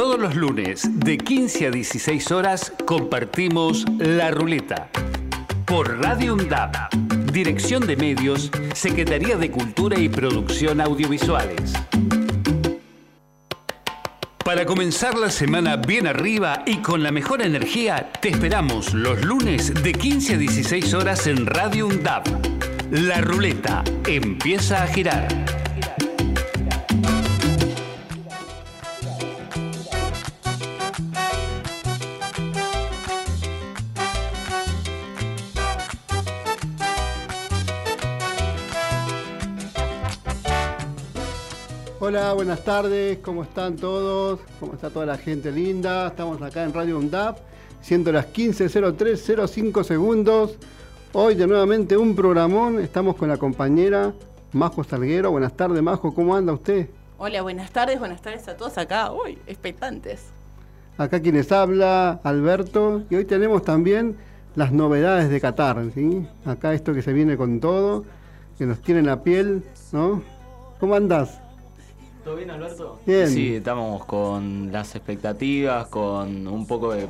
Todos los lunes, de 15 a 16 horas, compartimos La Ruleta. Por Radio UNDAP, Dirección de Medios, Secretaría de Cultura y Producción Audiovisuales. Para comenzar la semana bien arriba y con la mejor energía, te esperamos los lunes de 15 a 16 horas en Radio UNDAP. La ruleta empieza a girar. Hola, buenas tardes, ¿cómo están todos? ¿Cómo está toda la gente linda? Estamos acá en Radio UNDAP, siendo las 15.03.05 segundos. Hoy de nuevamente un programón, estamos con la compañera Majo Salguero. Buenas tardes, Majo, ¿cómo anda usted? Hola, buenas tardes, buenas tardes a todos acá, hoy, expectantes. Acá quienes habla, Alberto, y hoy tenemos también las novedades de Qatar, ¿sí? Acá esto que se viene con todo, que nos tiene en la piel, ¿no? ¿Cómo andas? ¿Todo bien, Alberto? Bien. Sí, estamos con las expectativas, con un poco de.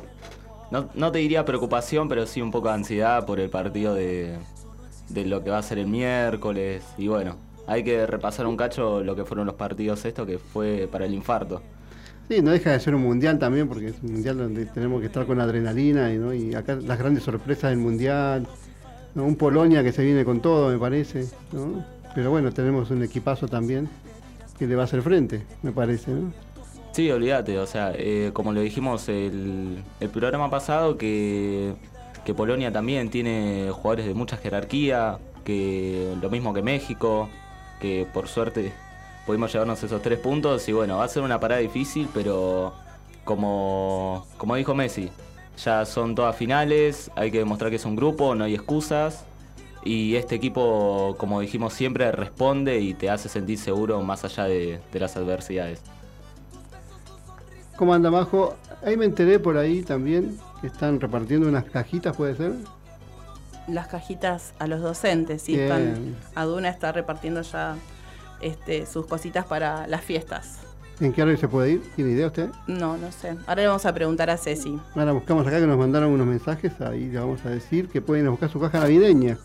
No, no te diría preocupación, pero sí un poco de ansiedad por el partido de, de lo que va a ser el miércoles. Y bueno, hay que repasar un cacho lo que fueron los partidos estos, que fue para el infarto. Sí, no deja de ser un mundial también, porque es un mundial donde tenemos que estar con adrenalina y, ¿no? y acá las grandes sorpresas del mundial. ¿no? Un Polonia que se viene con todo, me parece. ¿no? Pero bueno, tenemos un equipazo también que le va a hacer frente, me parece. ¿no? Sí, olvídate, o sea, eh, como lo dijimos el, el programa pasado, que, que Polonia también tiene jugadores de mucha jerarquía, que lo mismo que México, que por suerte pudimos llevarnos esos tres puntos y bueno, va a ser una parada difícil, pero como, como dijo Messi, ya son todas finales, hay que demostrar que es un grupo, no hay excusas. Y este equipo, como dijimos siempre, responde y te hace sentir seguro más allá de, de las adversidades. ¿Cómo anda, Majo? Ahí me enteré por ahí también que están repartiendo unas cajitas, ¿puede ser? Las cajitas a los docentes, sí, están, Aduna está repartiendo ya este, sus cositas para las fiestas. ¿En qué hora se puede ir? ¿Tiene idea usted? No, no sé. Ahora le vamos a preguntar a Ceci. Ahora buscamos acá que nos mandaron unos mensajes, ahí le vamos a decir que pueden ir a buscar su caja navideña.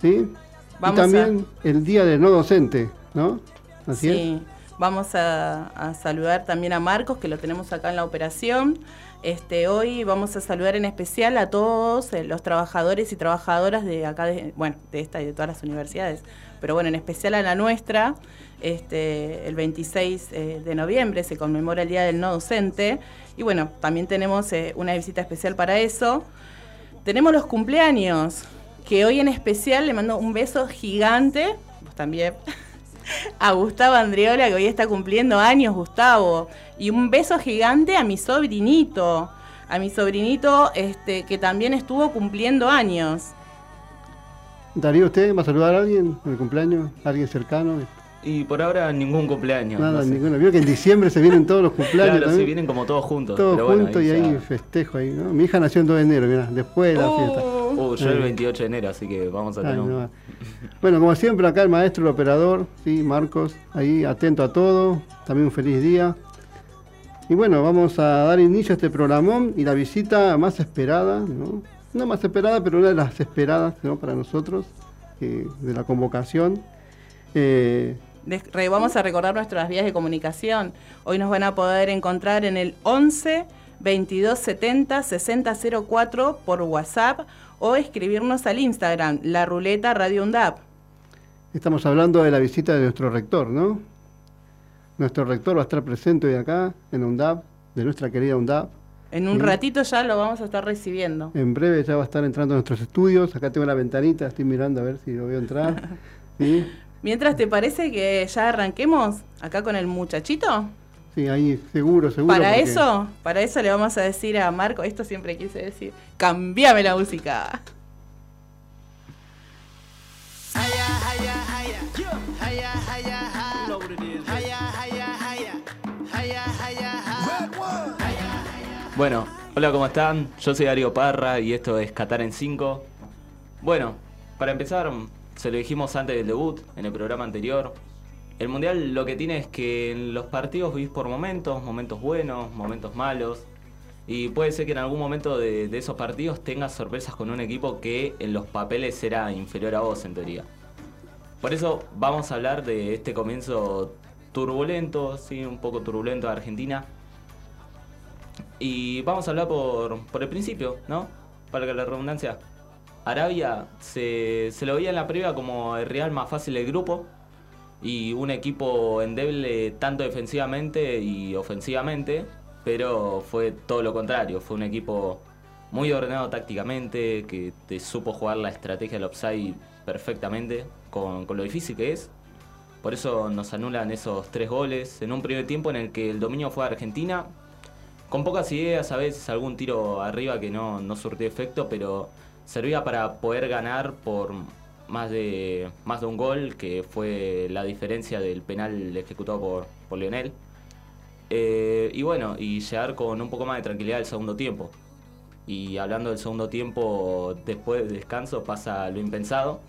¿Sí? Vamos y también el día del no docente, ¿no? Así es. sí, vamos a, a saludar también a Marcos, que lo tenemos acá en la operación. Este, hoy vamos a saludar en especial a todos eh, los trabajadores y trabajadoras de acá, de, bueno, de esta y de todas las universidades, pero bueno, en especial a la nuestra. Este, el 26 eh, de noviembre se conmemora el Día del No Docente y bueno, también tenemos eh, una visita especial para eso. Tenemos los cumpleaños, que hoy en especial le mando un beso gigante, vos también, a Gustavo Andriola, que hoy está cumpliendo años, Gustavo. Y un beso gigante a mi sobrinito, a mi sobrinito este, que también estuvo cumpliendo años. Darío, ¿usted va a saludar a alguien en el cumpleaños? ¿Alguien cercano? Y por ahora ningún cumpleaños. Nada, no sé. ninguno. Vio que en diciembre se vienen todos los cumpleaños. Claro, también. vienen como todos juntos. Todos pero bueno, juntos y ya- ahí festejo ahí, ¿no? Mi hija nació el 2 de enero, mirá, después de la fiesta. Uh, Uh, yo el Ay. 28 de enero, así que vamos a Ay, tener un- no. Bueno, como siempre, acá el maestro, el operador, sí, Marcos, ahí atento a todo. También un feliz día. Y bueno, vamos a dar inicio a este programón y la visita más esperada, ¿no? No más esperada, pero una de las esperadas ¿no? para nosotros, eh, de la convocación. Eh, vamos a recordar nuestras vías de comunicación. Hoy nos van a poder encontrar en el 11 22 70 60 04 por WhatsApp o escribirnos al Instagram, la ruleta Radio UNDAP. estamos hablando de la visita de nuestro rector, ¿no? Nuestro rector va a estar presente hoy acá, en UNDAP, de nuestra querida UNDAP. En un Sí. ratito ya lo vamos a estar recibiendo. En breve ya va a estar entrando a nuestros estudios. Acá tengo la ventanita, estoy mirando a ver si lo veo entrar. ¿Sí? Mientras, ¿te parece que ya arranquemos acá con el muchachito? Sí, ahí seguro, seguro. Para porque- eso, para eso le vamos a decir a Marco, esto siempre quise decir, cambiame la música. Bueno, hola, ¿cómo están? Yo soy Darío Parra y esto es Qatar en 5. Bueno, para empezar, se lo dijimos antes del debut, en el programa anterior. El Mundial lo que tiene es que en los partidos vivís por momentos, momentos buenos, momentos malos. Y puede ser que en algún momento de, esos partidos tengas sorpresas con un equipo que en los papeles será inferior a vos, en teoría. Por eso vamos a hablar de este comienzo turbulento, sí, un poco turbulento de Argentina. Y vamos a hablar por, por el principio, ¿no? Para que la redundancia. Arabia se, se lo veía en la previa como el Real más fácil del grupo y un equipo endeble tanto defensivamente y ofensivamente, pero fue todo lo contrario, fue un equipo muy ordenado tácticamente, que te supo jugar la estrategia del offside perfectamente, con, lo difícil que es. Por eso nos anulan esos tres goles en un primer tiempo en el que el dominio fue a Argentina, con pocas ideas, a veces algún tiro arriba que no, no surtió efecto, pero servía para poder ganar por más de, más de un gol, que fue la diferencia del penal ejecutado por, por Lionel. Eh, y bueno, y llegar con un poco más de tranquilidad al segundo tiempo. Y hablando del segundo tiempo, después del descanso pasa lo impensado,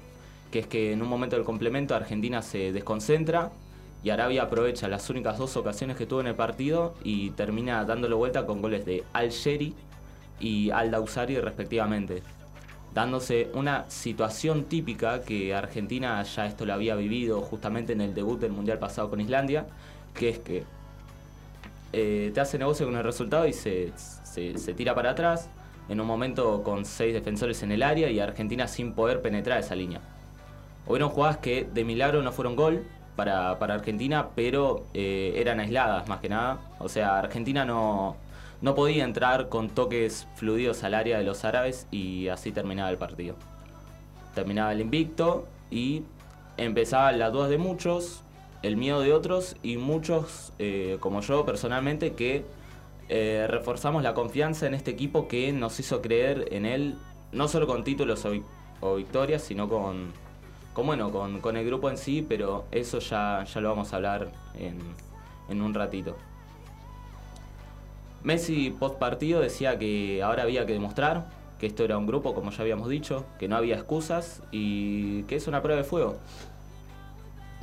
que es que en un momento del complemento Argentina se desconcentra y Arabia aprovecha las únicas dos ocasiones que tuvo en el partido y termina dándolo vuelta con goles de Al Sheri y Al Dausari respectivamente dándose una situación típica que Argentina ya esto lo había vivido justamente en el debut del Mundial pasado con Islandia, que es que eh, te hace negocio con el resultado y se, tira para atrás en un momento con seis defensores en el área y Argentina sin poder penetrar esa línea. Hubieron jugadas que de milagro no fueron gol para, Argentina, pero eh, eran aisladas más que nada. O sea, Argentina no, no podía entrar con toques fluidos al área de los árabes y así terminaba el partido. Terminaba el invicto y empezaban las dudas de muchos, el miedo de otros y muchos, eh, como yo personalmente, que eh, reforzamos la confianza en este equipo que nos hizo creer en él, no solo con títulos o, victorias, sino con, con bueno, con, el grupo en sí, pero eso ya, ya lo vamos a hablar en, en un ratito. Messi post partido decía que ahora había que demostrar que esto era un grupo, como ya habíamos dicho, que no había excusas y que es una prueba de fuego.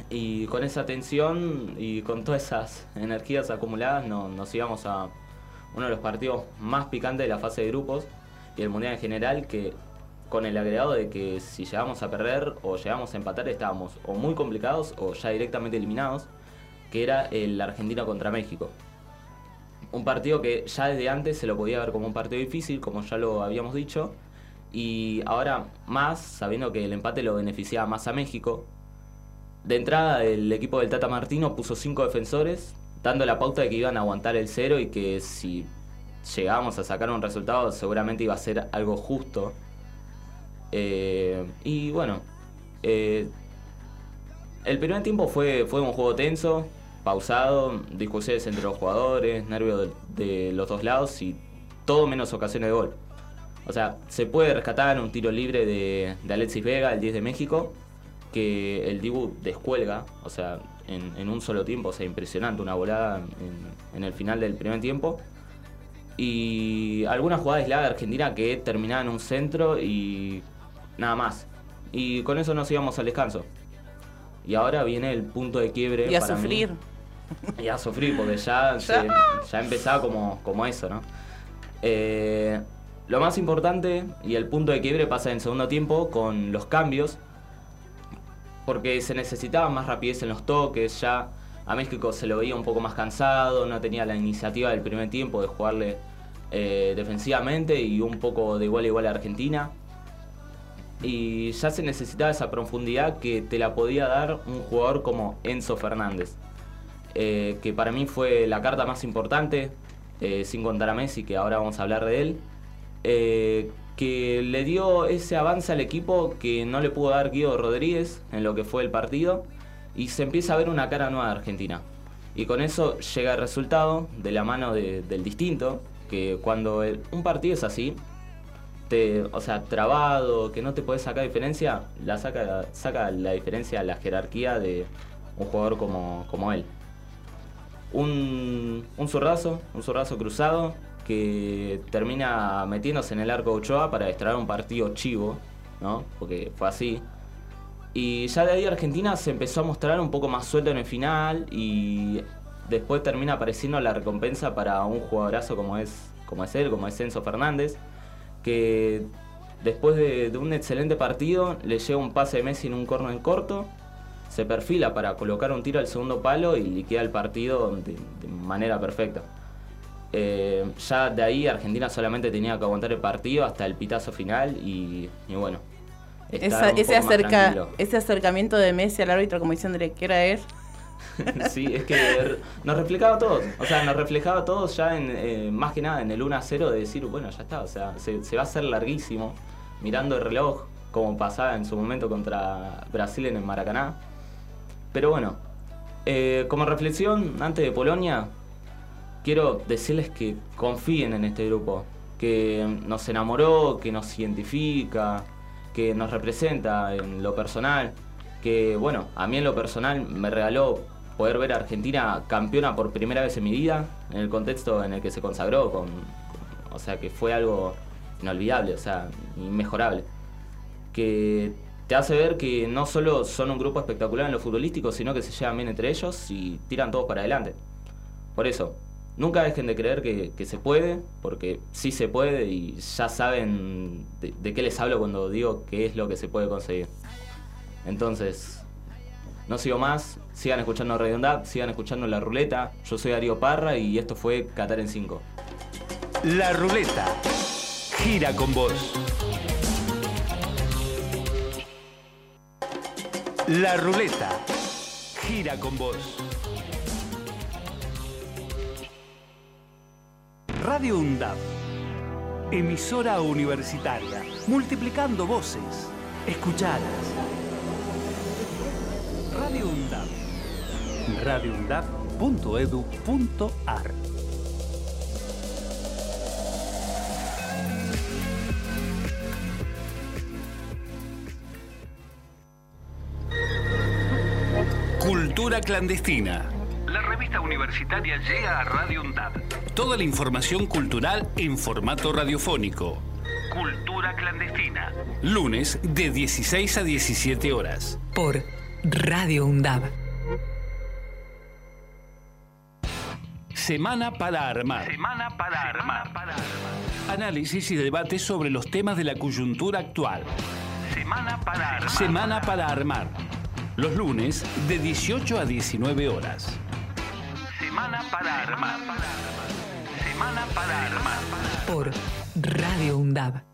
Y con esa tensión y con todas esas energías acumuladas nos íbamos a uno de los partidos más picantes de la fase de grupos y el Mundial en general, que con el agregado de que si llegamos a perder o llegamos a empatar estábamos o muy complicados o ya directamente eliminados, que era el Argentina contra México un partido que ya desde antes se lo podía ver como un partido difícil, como ya lo habíamos dicho, y ahora más, sabiendo que el empate lo beneficiaba más a México. De entrada, el equipo del Tata Martino puso cinco defensores, dando la pauta de que iban a aguantar el cero y que si llegábamos a sacar un resultado seguramente iba a ser algo justo. Eh, y bueno, eh, el primer tiempo fue, fue un juego tenso, pausado, discusiones entre los jugadores, nervios de, los dos lados y todo menos ocasiones de gol. O sea, se puede rescatar un tiro libre de, Alexis Vega, el 10 de México, que el Dibu descuelga, o sea, en, un solo tiempo, o sea, impresionante, una volada en, el final del primer tiempo. Y algunas jugadas aisladas de Argentina que terminaban en un centro y nada más. Y con eso nos íbamos al descanso. Y ahora viene el punto de quiebre. Y a sufrir. Y a sufrir, porque ya, ya empezaba como, como eso, ¿no? Eh, lo más importante y el punto de quiebre pasa en segundo tiempo con los cambios, porque se necesitaba más rapidez en los toques, ya a México se lo veía un poco más cansado, no tenía la iniciativa del primer tiempo de jugarle eh, defensivamente y un poco de igual a igual a Argentina. Y ya se necesitaba esa profundidad que te la podía dar un jugador como Enzo Fernández. Eh, que para mí fue la carta más importante, eh, sin contar a Messi, que ahora vamos a hablar de él, eh, que le dio ese avance al equipo que no le pudo dar Guido Rodríguez en lo que fue el partido, y se empieza a ver una cara nueva de Argentina. Y con eso llega el resultado de la mano del distinto, que cuando un partido es así, te, o sea, trabado, que no te puedes sacar diferencia, la saca, saca la diferencia la jerarquía de un jugador como, como él un, un zurrazo, un zurrazo cruzado que termina metiéndose en el arco de Ochoa para extraer un partido chivo, ¿no? Porque fue así. Y ya de ahí Argentina se empezó a mostrar un poco más suelto en el final y después termina apareciendo la recompensa para un jugadorazo como es, como es él, como es Enzo Fernández, que después de, un excelente partido le llega un pase de Messi en un corno en corto, se perfila para colocar un tiro al segundo palo y liquida el partido de, manera perfecta. Eh, ya de ahí Argentina solamente tenía que aguantar el partido hasta el pitazo final y bueno, ese, acerca, ese acercamiento de Messi al árbitro como diciendo que era él. sí, es que nos reflejaba a todos. O sea, nos reflejaba a todos ya en, eh, más que nada en el 1 a 0 de decir, bueno, ya está. O sea, se, va a hacer larguísimo. Mirando el reloj, como pasaba en su momento contra Brasil en el Maracaná. Pero bueno, eh, como reflexión, antes de Polonia, quiero decirles que confíen en este grupo. Que nos enamoró, que nos identifica, que nos representa en lo personal, que bueno, a mí en lo personal me regaló poder ver a Argentina campeona por primera vez en mi vida, en el contexto en el que se consagró, con, o sea, que fue algo inolvidable, o sea, inmejorable. Que te hace ver que no solo son un grupo espectacular en lo futbolístico, sino que se llevan bien entre ellos y tiran todos para adelante. Por eso, Nunca dejen de creer que, se puede, porque sí se puede y ya saben de, qué les hablo cuando digo qué es lo que se puede conseguir. Entonces, no sigo más, sigan escuchando Radio sigan escuchando La Ruleta. Yo soy Darío Parra y esto fue Qatar en 5. La Ruleta gira con vos. La Ruleta gira con vos. Radio UNDAP, emisora universitaria, multiplicando voces, escuchadas. Radio UNDAP, radioundap.edu.ar. Cultura clandestina. La revista universitaria llega a Radio UNDAP Toda la información cultural en formato radiofónico. Cultura clandestina. Lunes de 16 a 17 horas. Por Radio UNDAB. Semana para armar. Semana para armar. Análisis y debate sobre los temas de la coyuntura actual. Semana para armar. Semana para armar. Los lunes de 18 a 19 horas. Semana para armar. Semana para armar. Por Radio UNDAB.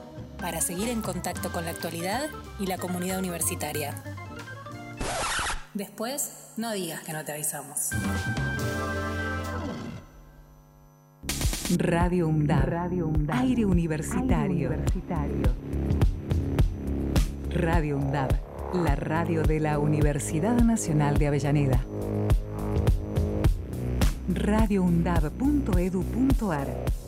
para seguir en contacto con la actualidad y la comunidad universitaria. Después, no digas que no te avisamos. Radio UNDAB. Aire universitario. Radio UNDAB. La radio de la Universidad Nacional de Avellaneda. radioundab.edu.ar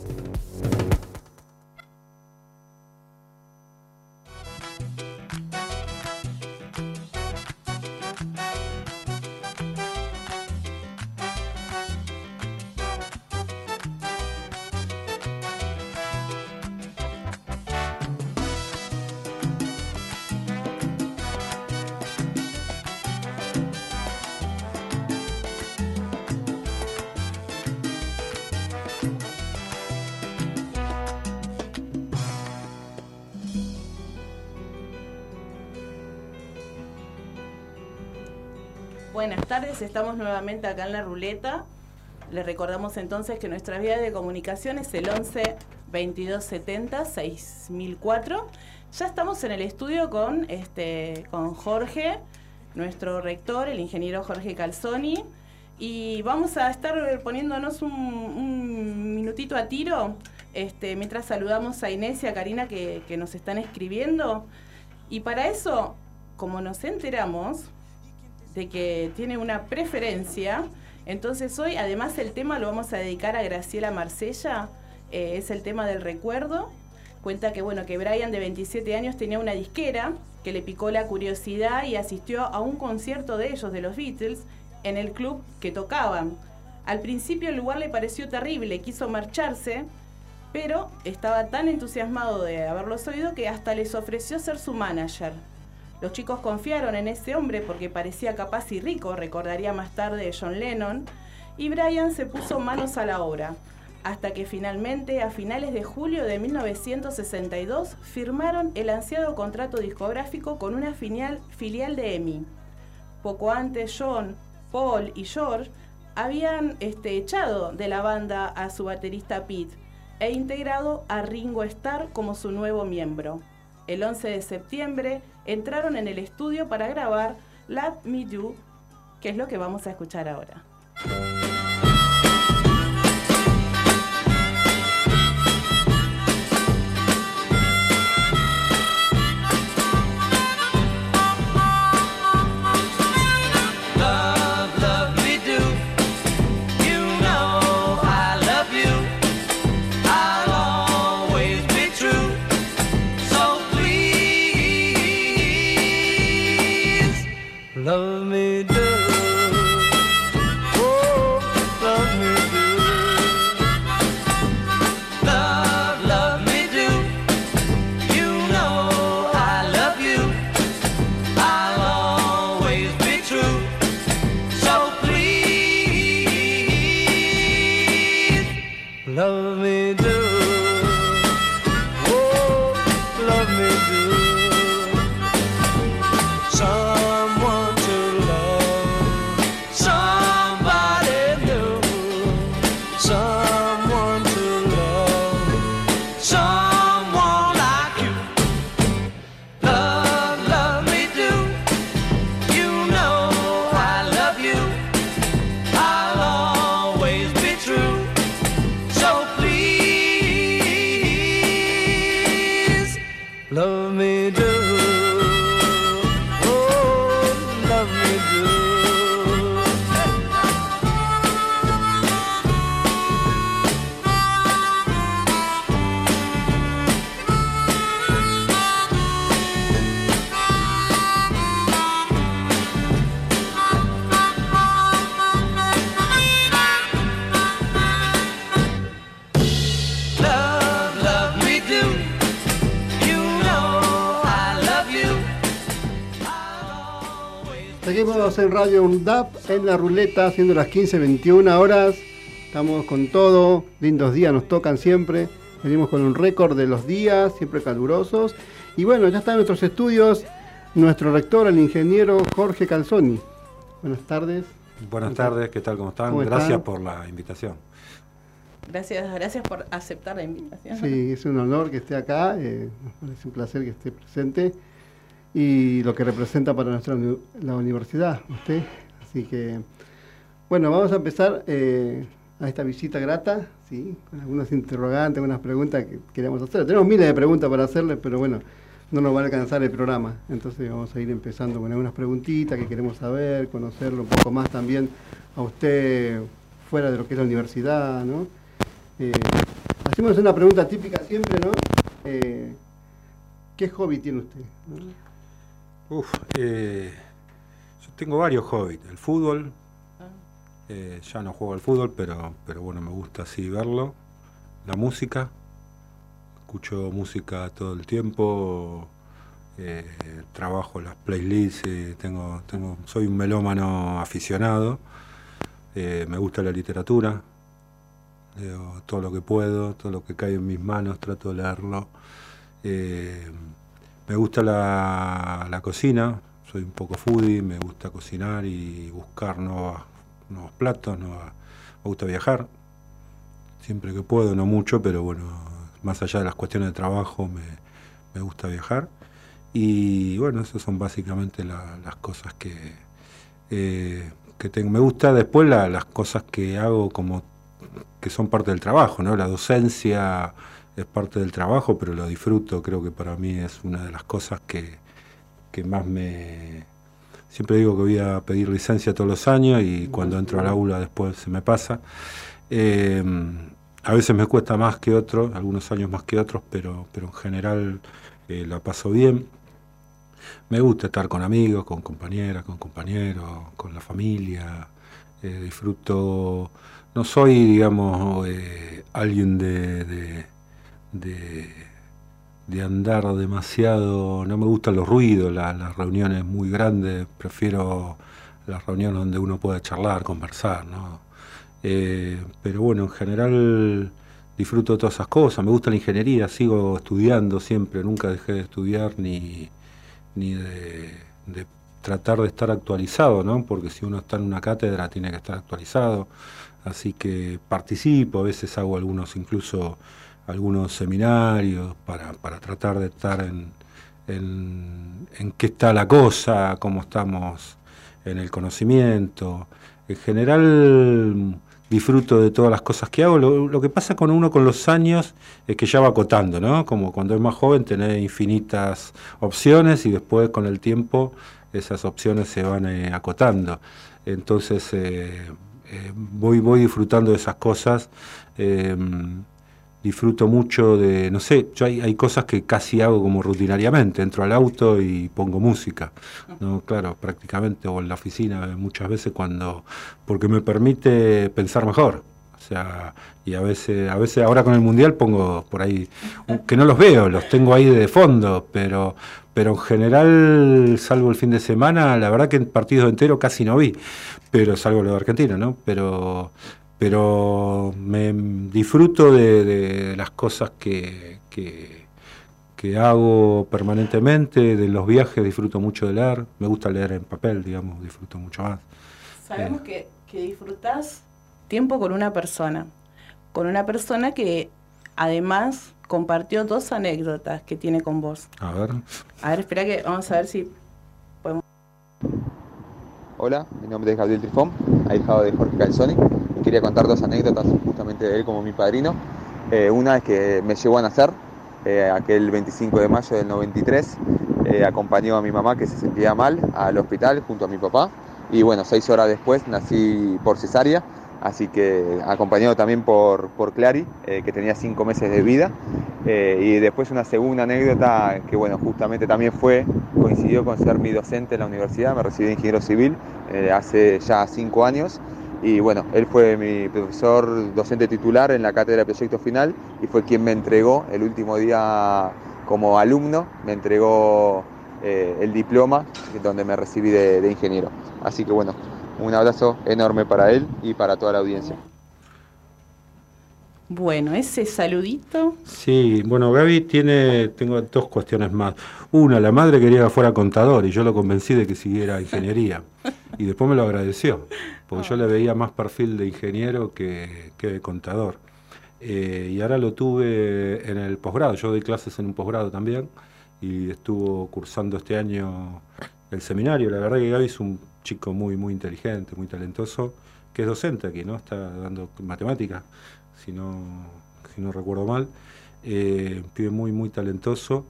estamos nuevamente acá en la ruleta. Les recordamos entonces que nuestra vía de comunicación es el 11 2270 6004. Ya estamos en el estudio con, este, con Jorge, nuestro rector, el ingeniero Jorge Calzoni, y vamos a estar poniéndonos un, un minutito a tiro este, mientras saludamos a Inés y a Karina que, que nos están escribiendo. Y para eso, como nos enteramos, de que tiene una preferencia. Entonces hoy además el tema lo vamos a dedicar a Graciela Marsella, eh, es el tema del recuerdo. Cuenta que bueno, que Brian de 27 años tenía una disquera que le picó la curiosidad y asistió a un concierto de ellos, de los Beatles, en el club que tocaban. Al principio el lugar le pareció terrible, quiso marcharse, pero estaba tan entusiasmado de haberlos oído que hasta les ofreció ser su manager. Los chicos confiaron en ese hombre porque parecía capaz y rico, recordaría más tarde John Lennon, y Brian se puso manos a la obra, hasta que finalmente, a finales de julio de 1962, firmaron el ansiado contrato discográfico con una filial, filial de EMI. Poco antes, John, Paul y George habían este, echado de la banda a su baterista Pete e integrado a Ringo Starr como su nuevo miembro. El 11 de septiembre entraron en el estudio para grabar Let Me Do, que es lo que vamos a escuchar ahora. En Radio UNDAP en la ruleta, haciendo las 15.21 horas. Estamos con todo, lindos días nos tocan siempre. Venimos con un récord de los días, siempre calurosos. Y bueno, ya está en nuestros estudios nuestro rector, el ingeniero Jorge Calzoni. Buenas tardes. Buenas tardes, ¿qué tal? ¿Cómo están? ¿Cómo están? Gracias por la invitación. Gracias, gracias por aceptar la invitación. Sí, es un honor que esté acá, eh, es un placer que esté presente y lo que representa para nuestra la universidad, usted. Así que, bueno, vamos a empezar eh, a esta visita grata, ¿sí? con algunos interrogantes, algunas preguntas que queremos hacer. Tenemos miles de preguntas para hacerle, pero bueno, no nos va a alcanzar el programa. Entonces vamos a ir empezando con algunas preguntitas que queremos saber, conocerlo un poco más también a usted fuera de lo que es la universidad, ¿no? Eh, hacemos una pregunta típica siempre, ¿no? Eh, ¿Qué hobby tiene usted? Uf, eh, yo tengo varios hobbies. El fútbol, eh, ya no juego al fútbol, pero, pero bueno, me gusta así verlo. La música, escucho música todo el tiempo, eh, trabajo las playlists, tengo, tengo, soy un melómano aficionado, me gusta la literatura, leo todo lo que puedo, todo lo que cae en mis manos, trato de leerlo. Me gusta la, cocina, soy un poco foodie, me gusta cocinar y buscar nuevas- nuevos platos, nuevas- me gusta viajar, siempre que puedo, no mucho, pero bueno, más allá de las cuestiones de trabajo, me, gusta viajar. Y bueno, esas son básicamente la- las cosas que, eh, que tengo. Me gusta después la- las cosas que hago como que son parte del trabajo, ¿no? La docencia es parte del trabajo, pero lo disfruto, creo que para mí es una de las cosas que, que más me... Siempre digo que voy a pedir licencia todos los años y cuando entro al aula después se me pasa. Eh, a veces me cuesta más que otros, algunos años más que otros, pero, pero en general eh, la paso bien. Me gusta estar con amigos, con compañeras, con compañeros, con la familia. eh, disfruto, no soy, digamos, alguien de, de- de andar demasiado, no me gustan los ruidos, la- las reuniones muy grandes, prefiero las reuniones donde uno pueda charlar, conversar, ¿no? Eh, pero bueno, en general disfruto de todas esas cosas, me gusta la ingeniería, sigo estudiando siempre, nunca dejé de estudiar ni, ni de, de tratar de estar actualizado, ¿no? Porque si uno está en una cátedra tiene que estar actualizado, así que participo, a veces hago algunos, incluso algunos seminarios para, para tratar de estar en, en, qué está la cosa, cómo estamos en el conocimiento. En general disfruto de todas las cosas que hago. Lo, que pasa con uno con los años es que ya va acotando, ¿no? Como cuando es más joven tenés infinitas opciones y después con el tiempo esas opciones se van eh, acotando. Entonces eh, eh, voy, voy disfrutando de esas cosas. Disfruto mucho de, no sé, yo hay, hay cosas que casi hago como rutinariamente, entro al auto y pongo música, ¿no? Claro, prácticamente, o en la oficina muchas veces cuando, porque me permite pensar mejor, o sea, y a veces, a veces ahora con el Mundial pongo por ahí, que no los veo, los tengo ahí de fondo, pero, pero en general, salvo el fin de semana, la verdad que en partidos enteros casi no vi, pero salvo lo de Argentina, ¿no? Pero pero me disfruto de, de las cosas que, que, que hago permanentemente, de los viajes disfruto mucho de leer, me gusta leer en papel, digamos, disfruto mucho más. Sabemos que, que disfrutás tiempo con una persona, con una persona que además compartió dos anécdotas que tiene con vos. A ver, A ver, espera que vamos a ver si podemos... Hola, mi nombre es Gabriel Trifón, ahijado de Jorge Calzoni. Quería contar dos anécdotas justamente de él como mi padrino. Eh, una es que me llevó a nacer, eh, aquel 25 de mayo del 93. eh, acompañó a mi mamá que se sentía mal al hospital junto a mi papá. Y bueno, seis horas después nací por cesárea, así que acompañado también por, por Clary, eh, que tenía cinco meses de vida. Y después una segunda anécdota que bueno, justamente también fue, coincidió con ser mi docente en la universidad, me recibí de ingeniero civil hace ya cinco años. Y bueno, él fue mi profesor docente titular en la cátedra de proyecto final y fue quien me entregó el último día como alumno, me entregó eh, el diploma donde me recibí de, de ingeniero. Así que bueno, un abrazo enorme para él y para toda la audiencia. Bueno, ese saludito. sí, bueno, Gaby tiene, tengo dos cuestiones más. Una, la madre quería que fuera contador y yo lo convencí de que siguiera ingeniería. Y después me lo agradeció, porque yo le veía más perfil de ingeniero que, que de contador. Eh, y ahora lo tuve en el posgrado, yo doy clases en un posgrado también y estuvo cursando este año el seminario. La verdad que Gaby es un chico muy, muy inteligente, muy talentoso que es docente aquí, ¿no? Está dando matemáticas, si no, si no recuerdo mal. Eh, un pibe muy, muy talentoso.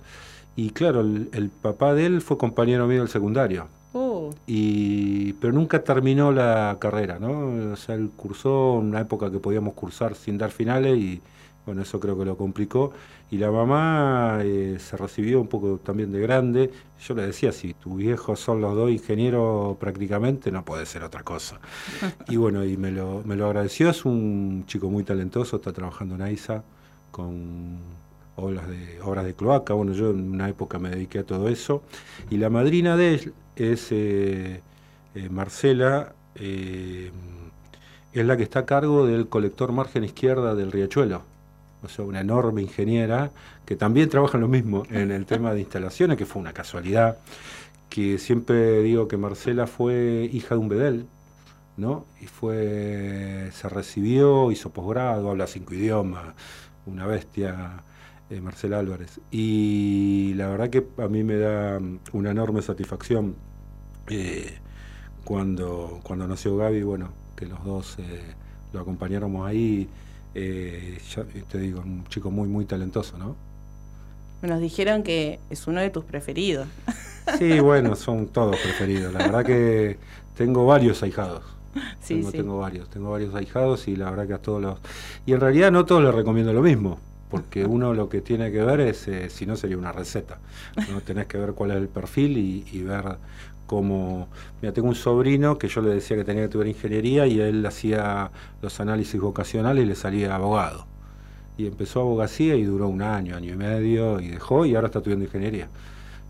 Y claro, el, el papá de él fue compañero mío del secundario. Uh, Y, pero nunca terminó la carrera, ¿no? O sea, él cursó una época que podíamos cursar sin dar finales y, bueno, eso creo que lo complicó. Y la mamá eh, se recibió un poco también de grande. Yo le decía, si tus viejos son los dos ingenieros prácticamente, no puede ser otra cosa. y bueno, y me lo, me lo agradeció. Es un chico muy talentoso, está trabajando en AISA con obras de, obras de cloaca. Bueno, yo en una época me dediqué a todo eso. Y la madrina de él es eh, eh, Marcela, eh, es la que está a cargo del colector margen izquierda del riachuelo. O sea, una enorme ingeniera que también trabaja en lo mismo en el tema de instalaciones, que fue una casualidad. Que siempre digo que Marcela fue hija de un bedel, ¿no? Y fue, se recibió, hizo posgrado, habla cinco idiomas, una bestia, eh, Marcela Álvarez. Y la verdad que a mí me da mm, una enorme satisfacción eh, cuando, cuando nació Gaby, bueno, que los dos eh, lo acompañáramos ahí. eh, ya te digo, un chico muy, muy talentoso, ¿no? nos dijeron que es uno de tus preferidos. Sí, bueno, son todos preferidos. La verdad que tengo varios ahijados. Sí, tengo, sí. tengo varios, tengo varios ahijados y la verdad que a todos los... Y en realidad no todos les recomiendo lo mismo, porque uno lo que tiene que ver es, eh, si no sería una receta, ¿no? tenés que ver cuál es el perfil y, y ver cómo... Mira, tengo un sobrino que yo le decía que tenía que estudiar ingeniería y él hacía los análisis vocacionales y le salía abogado. Y empezó abogacía y duró un año, año y medio y dejó y ahora está estudiando ingeniería.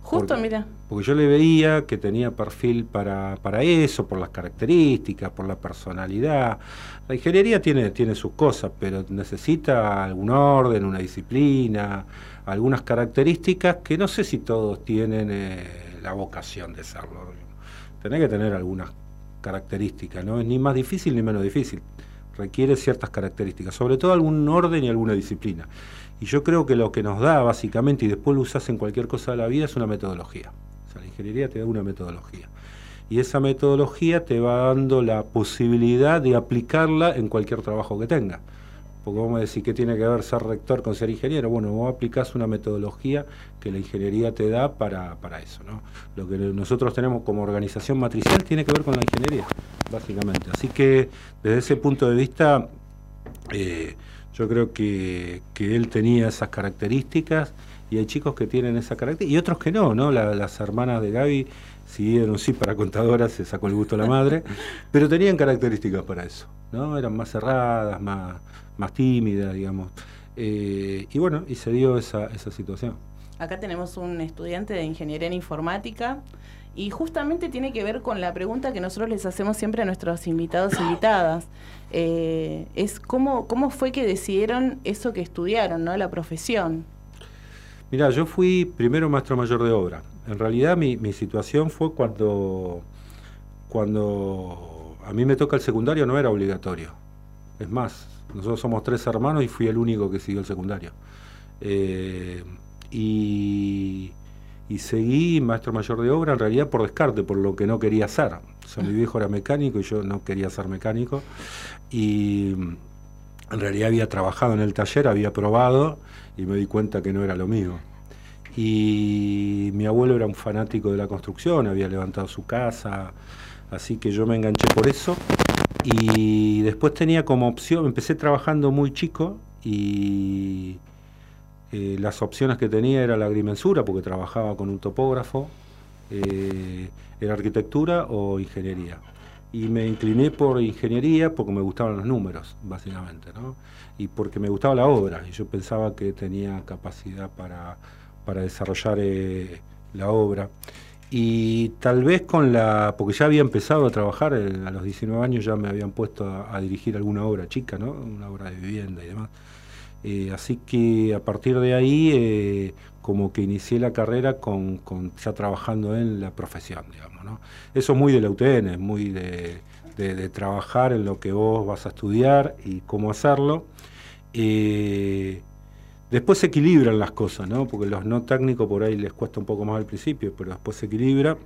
Justo, Porque- mira. Porque yo le veía que tenía perfil para, para eso, por las características, por la personalidad. La ingeniería tiene, tiene sus cosas, pero necesita algún orden, una disciplina, algunas características que no sé si todos tienen eh, la vocación de serlo. Tenés que tener algunas características, no es ni más difícil ni menos difícil. Requiere ciertas características, sobre todo algún orden y alguna disciplina. Y yo creo que lo que nos da básicamente, y después lo usas en cualquier cosa de la vida, es una metodología. O sea, la ingeniería te da una metodología. Y esa metodología te va dando la posibilidad de aplicarla en cualquier trabajo que tengas. Porque vamos a decir, ¿qué tiene que ver ser rector con ser ingeniero? Bueno, vos aplicás una metodología que la ingeniería te da para, para eso. ¿no? Lo que nosotros tenemos como organización matricial tiene que ver con la ingeniería, básicamente. Así que desde ese punto de vista, eh, yo creo que, que él tenía esas características y hay chicos que tienen esa característica y otros que no, ¿no? La- las hermanas de Gaby siguieron sí para contadoras, se sacó el gusto la madre, pero tenían características para eso, ¿no? Eran más cerradas, más, más tímidas, digamos. Eh, y bueno, y se dio esa, esa situación. Acá tenemos un estudiante de ingeniería en informática y justamente tiene que ver con la pregunta que nosotros les hacemos siempre a nuestros invitados e invitadas. Eh, es cómo, cómo fue que decidieron eso que estudiaron, ¿no? La profesión. Mira, yo fui primero maestro mayor de obra. En realidad mi, situación fue cuando, cuando a mí me toca el secundario, no era obligatorio. Es más, nosotros somos tres hermanos y fui el único que siguió el secundario. Eh, y, y seguí maestro mayor de obra en realidad por descarte, por lo que no quería hacer. O sea, mi viejo era mecánico y yo no quería ser mecánico. Y en realidad había trabajado en el taller, había probado y me di cuenta que no era lo mío. Y mi abuelo era un fanático de la construcción, había levantado su casa, así que yo me enganché por eso. Y después tenía como opción, empecé trabajando muy chico y eh, las opciones que tenía era la agrimensura, porque trabajaba con un topógrafo, eh, era arquitectura o ingeniería. Y me incliné por ingeniería porque me gustaban los números, básicamente, ¿no? Y porque me gustaba la obra, y yo pensaba que tenía capacidad para, para desarrollar eh, la obra. Y tal vez con la, porque ya había empezado a trabajar, eh, a los 19 años ya me habían puesto a, a dirigir alguna obra chica, ¿no? Una obra de vivienda y demás. Eh, así que a partir de ahí, eh, como que inicié la carrera con, ya trabajando en la profesión, digamos, ¿no? Eso es muy de la UTN, es muy de trabajar en lo que vos vas a estudiar y cómo hacerlo. Eh, después se equilibran las cosas, ¿no? Porque los no técnicos por ahí les cuesta un poco más al principio, pero después se equilibra.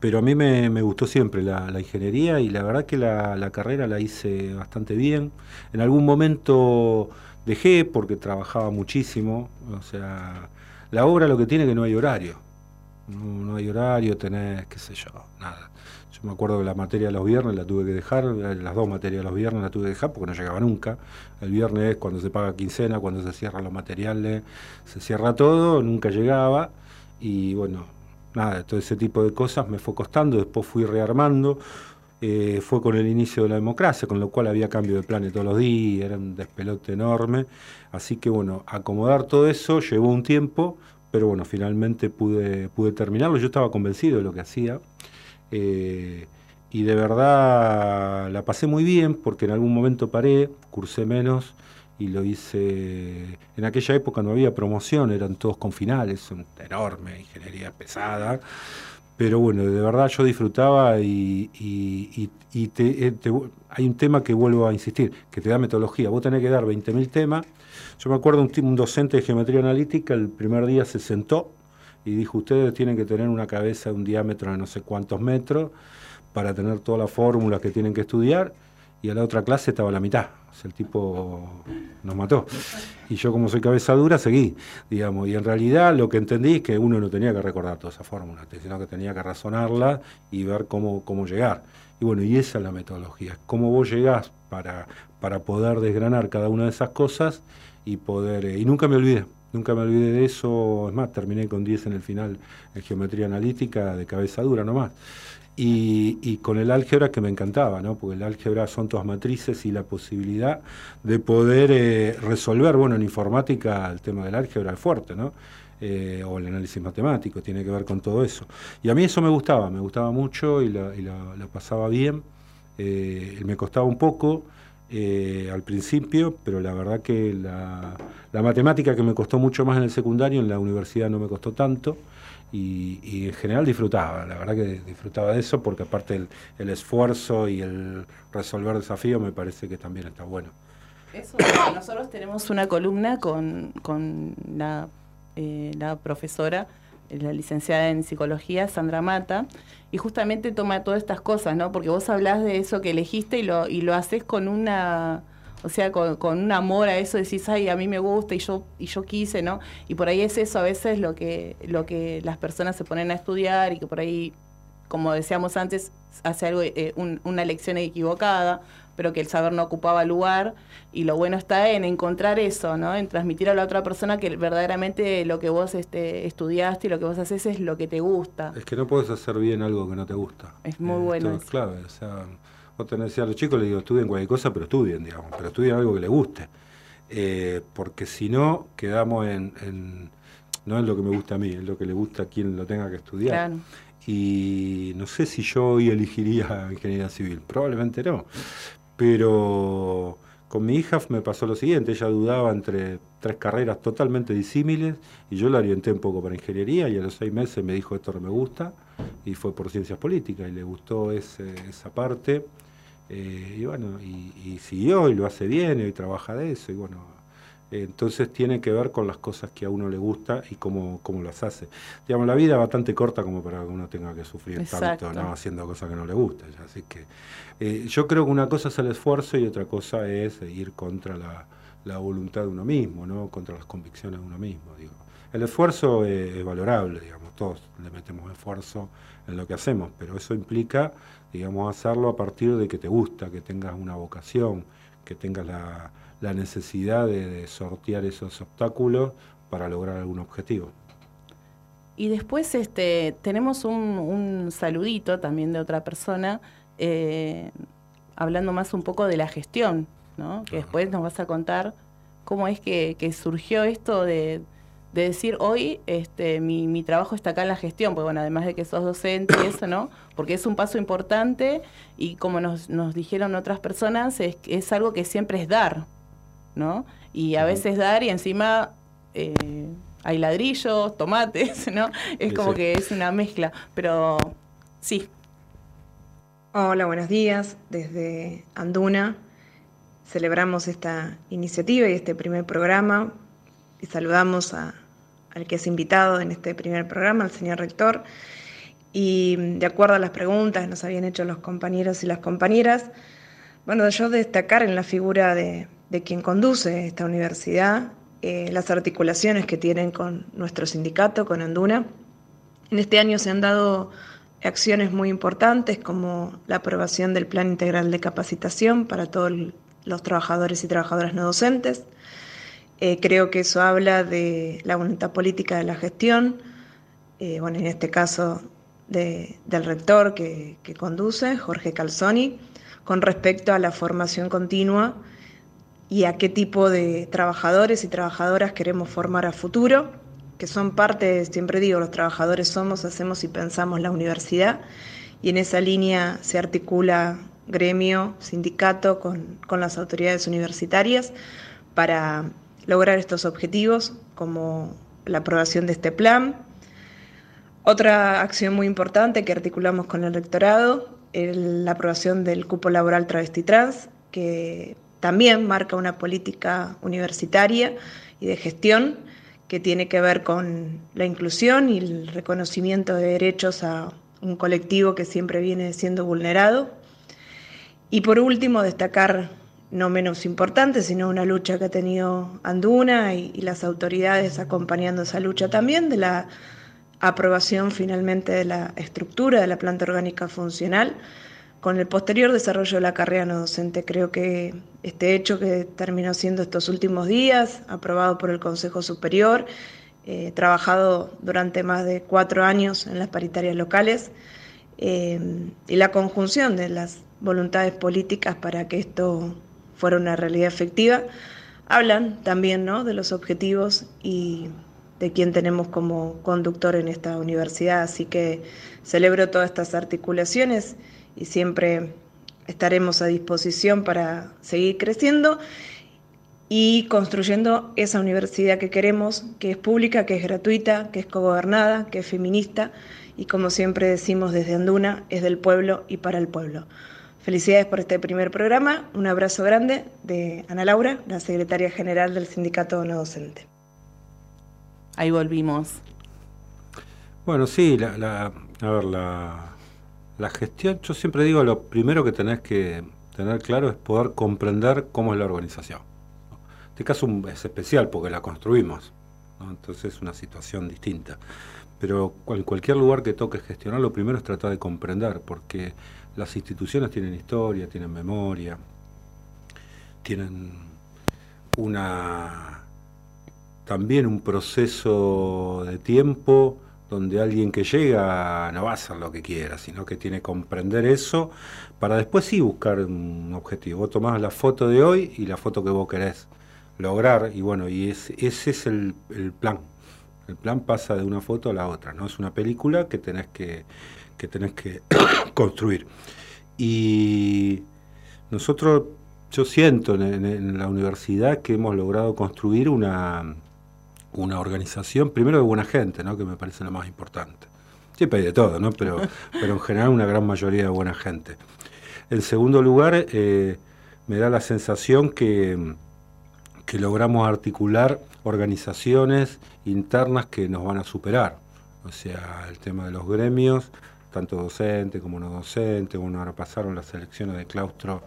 Pero a mí me, gustó siempre la, ingeniería y la verdad que la, carrera la hice bastante bien. En algún momento dejé porque trabajaba muchísimo. O sea, la obra lo que tiene que no hay horario. No, no hay horario, tenés, qué sé yo, nada. Yo me acuerdo que la materia de los viernes la tuve que dejar, eh, las dos materias de los viernes la tuve que dejar porque no llegaba nunca. El viernes es cuando se paga quincena, cuando se cierran los materiales, se cierra todo, nunca llegaba. Y bueno, nada, todo ese tipo de cosas me fue costando, después fui rearmando. Eh, fue con el inicio de la democracia, con lo cual había cambio de planes todos los días, era un despelote enorme. Así que bueno, acomodar todo eso llevó un tiempo, pero bueno, finalmente pude, pude terminarlo. Yo estaba convencido de lo que hacía. eh, y de verdad la pasé muy bien porque en algún momento paré, cursé menos y lo hice. En aquella época no había promoción, eran todos con finales, un- enorme, ingeniería pesada. Pero bueno, de verdad yo disfrutaba y, eh, hay un tema que vuelvo a insistir, que te da metodología. Vos tenés que dar 20.000 temas. Yo me acuerdo un, un docente de geometría analítica, el primer día se sentó y dijo, ustedes tienen que tener una cabeza de un diámetro de no sé cuántos metros para tener todas las fórmulas que tienen que estudiar. Y a la otra clase estaba a la mitad. El tipo nos mató. Y yo como soy cabeza dura, seguí, digamos. Y en realidad lo que entendí es que uno no tenía que recordar todas esas fórmulas, sino que tenía que razonarlas y ver cómo, cómo llegar. Y bueno, y esa es la metodología. Cómo vos llegás para, para poder desgranar cada una de esas cosas y poder... eh, y nunca me olvidé. Nunca me olvidé de eso. Es más, terminé con 10 en el final en geometría analítica de cabeza dura nomás. Y, y con el álgebra que me encantaba, ¿no? Porque el álgebra son todas matrices y la posibilidad de poder eh, resolver, bueno, en informática el tema del álgebra es fuerte, ¿no? Eh, o el análisis matemático, tiene que ver con todo eso. Y a mí eso me gustaba, me gustaba mucho y la, y la- pasaba bien. Eh, me costaba un poco eh, al principio, pero la verdad que la, la matemática que me costó mucho más en el secundario, en la universidad no me costó tanto. Y, y en general disfrutaba, la verdad que disfrutaba de eso porque aparte el, el esfuerzo y el resolver desafíos me parece que también está bueno. Eso, nosotros tenemos una columna con, con la, eh, la profesora, eh, la licenciada en psicología, Sandra Mata, y justamente toma todas estas cosas, ¿no? Porque vos hablás de eso que elegiste y lo, y lo haces con una, o sea, con, con un amor a eso, decís, ay, a mí me gusta y yo, y yo quise, ¿no? Y por ahí es eso a veces lo que, lo que las personas se ponen a estudiar y que por ahí, como decíamos antes, hace algo, eh, un- una lección equivocada, pero que el saber no ocupaba lugar y lo bueno está en encontrar eso, ¿no? En transmitir a la otra persona que verdaderamente lo que vos este, estudiaste y lo que vos haces es lo que te gusta. Es que no puedes hacer bien algo que no te gusta. Es muy Eh, bueno esto es clave. O sea, vos tenés a los chicos, les digo, estudien cualquier cosa, pero estudien, digamos, pero estudien algo que les guste. Eh, porque si no, quedamos en, en- no es lo que me gusta a mí, es lo que le gusta a quien lo tenga que estudiar. Claro. Y no sé si yo hoy elegiría ingeniería civil, probablemente no. Pero con mi hija me pasó lo siguiente, ella dudaba entre tres carreras totalmente disímiles y yo la orienté un poco para ingeniería y a los seis meses me dijo esto no me gusta y fue por ciencias políticas y le gustó ese- esa parte eh, y bueno, y, y siguió y lo hace bien y hoy trabaja de eso y bueno, eh, entonces tiene que ver con las cosas que a uno le gusta y cómo, cómo las hace. Digamos, la vida es bastante corta como para que uno tenga que sufrir Exacto. tanto ¿no? haciendo cosas que no le gustan. Así que eh, yo creo que una cosa es el esfuerzo y otra cosa es eh, ir contra la, la voluntad de uno mismo, ¿no? contra las convicciones de uno mismo. Digo. El esfuerzo es valorable, digamos, todos le metemos esfuerzo en lo que hacemos, pero eso implica, digamos, hacerlo a partir de que te gusta, que tengas una vocación, que tengas la, la necesidad de, de sortear esos obstáculos para lograr algún objetivo. Y después este, tenemos un, un saludito también de otra persona, eh, hablando más un poco de la gestión, ¿no? que después nos vas a contar cómo es que, que surgió esto de, de decir hoy este, mi, mi trabajo está acá en la gestión, porque bueno, además de que sos docente y eso, ¿no? Porque es un paso importante y como nos, nos dijeron otras personas, es, es algo que siempre es dar, ¿no? Y a veces dar y encima eh, hay ladrillos, tomates, ¿no? Es Sí, como sí. que es una mezcla, pero sí. Hola, buenos días. Desde Anduna celebramos esta iniciativa y este primer programa y saludamos a- al que es invitado en este primer programa, al señor rector. Y de acuerdo a las preguntas que nos habían hecho los compañeros y las compañeras, bueno, yo destacar en la figura de, de quien conduce esta universidad, eh, las articulaciones que tienen con nuestro sindicato, con Anduna. En este año se han dado acciones muy importantes como la aprobación del Plan Integral de Capacitación para todos los trabajadores y trabajadoras no docentes. Eh, creo que eso habla de la voluntad política de la gestión, eh, bueno, en este caso de- del rector que, que conduce, Jorge Calzoni, con respecto a la formación continua y a qué tipo de trabajadores y trabajadoras queremos formar a futuro, que son parte, siempre digo, los trabajadores somos, hacemos y pensamos la universidad, y en esa línea se articula gremio, sindicato con, con las autoridades universitarias para lograr estos objetivos, como la aprobación de este plan. Otra acción muy importante que articulamos con el rectorado es la aprobación del cupo laboral travesti trans, que también marca una política universitaria y de gestión que tiene que ver con la inclusión y el reconocimiento de derechos a un colectivo que siempre viene siendo vulnerado. Y por último, destacar, no menos importante, sino una lucha que ha tenido Anduna y, las autoridades acompañando esa lucha también, de la aprobación finalmente de la estructura de la planta orgánica funcional. Con el posterior desarrollo de la carrera no docente, creo que este hecho que terminó siendo estos últimos días, aprobado por el Consejo Superior, eh, trabajado durante más de cuatro años en las paritarias locales, eh, y la conjunción de las voluntades políticas para que esto fuera una realidad efectiva, hablan también ¿no? de los objetivos y de quién tenemos como conductor en esta universidad. Así que celebro todas estas articulaciones y siempre estaremos a disposición para seguir creciendo y construyendo esa universidad que queremos, que es pública, que es gratuita, que es cogobernada, que es feminista y como siempre decimos desde Anduna, es del pueblo y para el pueblo. Felicidades por este primer programa, un abrazo grande de Ana Laura, la secretaria general del Sindicato No Docente. Ahí volvimos. Bueno, sí, la, la- a ver, la, la gestión, yo siempre digo, lo primero que tenés que tener claro es poder comprender cómo es la organización. ¿no? Este caso es especial porque la construimos, ¿no? entonces es una situación distinta. Pero en cualquier lugar que toque gestionar, lo primero es tratar de comprender, porque las instituciones tienen historia, tienen memoria, tienen una también un proceso de tiempo donde alguien que llega no va a hacer lo que quiera, sino que tiene que comprender eso para después sí buscar un objetivo. Vos tomás la foto de hoy y la foto que vos querés lograr, y bueno, y es- ese es el, el plan. El plan pasa de una foto a la otra, ¿no? Es una película que tenés que, que, tenés que construir. Y nosotros, yo siento en, en- en la universidad que hemos logrado construir una, una organización, primero de buena gente, ¿no? que me parece lo más importante. Siempre hay de todo, ¿no? pero, pero en general una gran mayoría de buena gente. En segundo lugar, eh, me da la sensación que, que logramos articular organizaciones internas que nos van a superar. O sea, el tema de los gremios, tanto docente como no docente, bueno, ahora pasaron las elecciones de claustro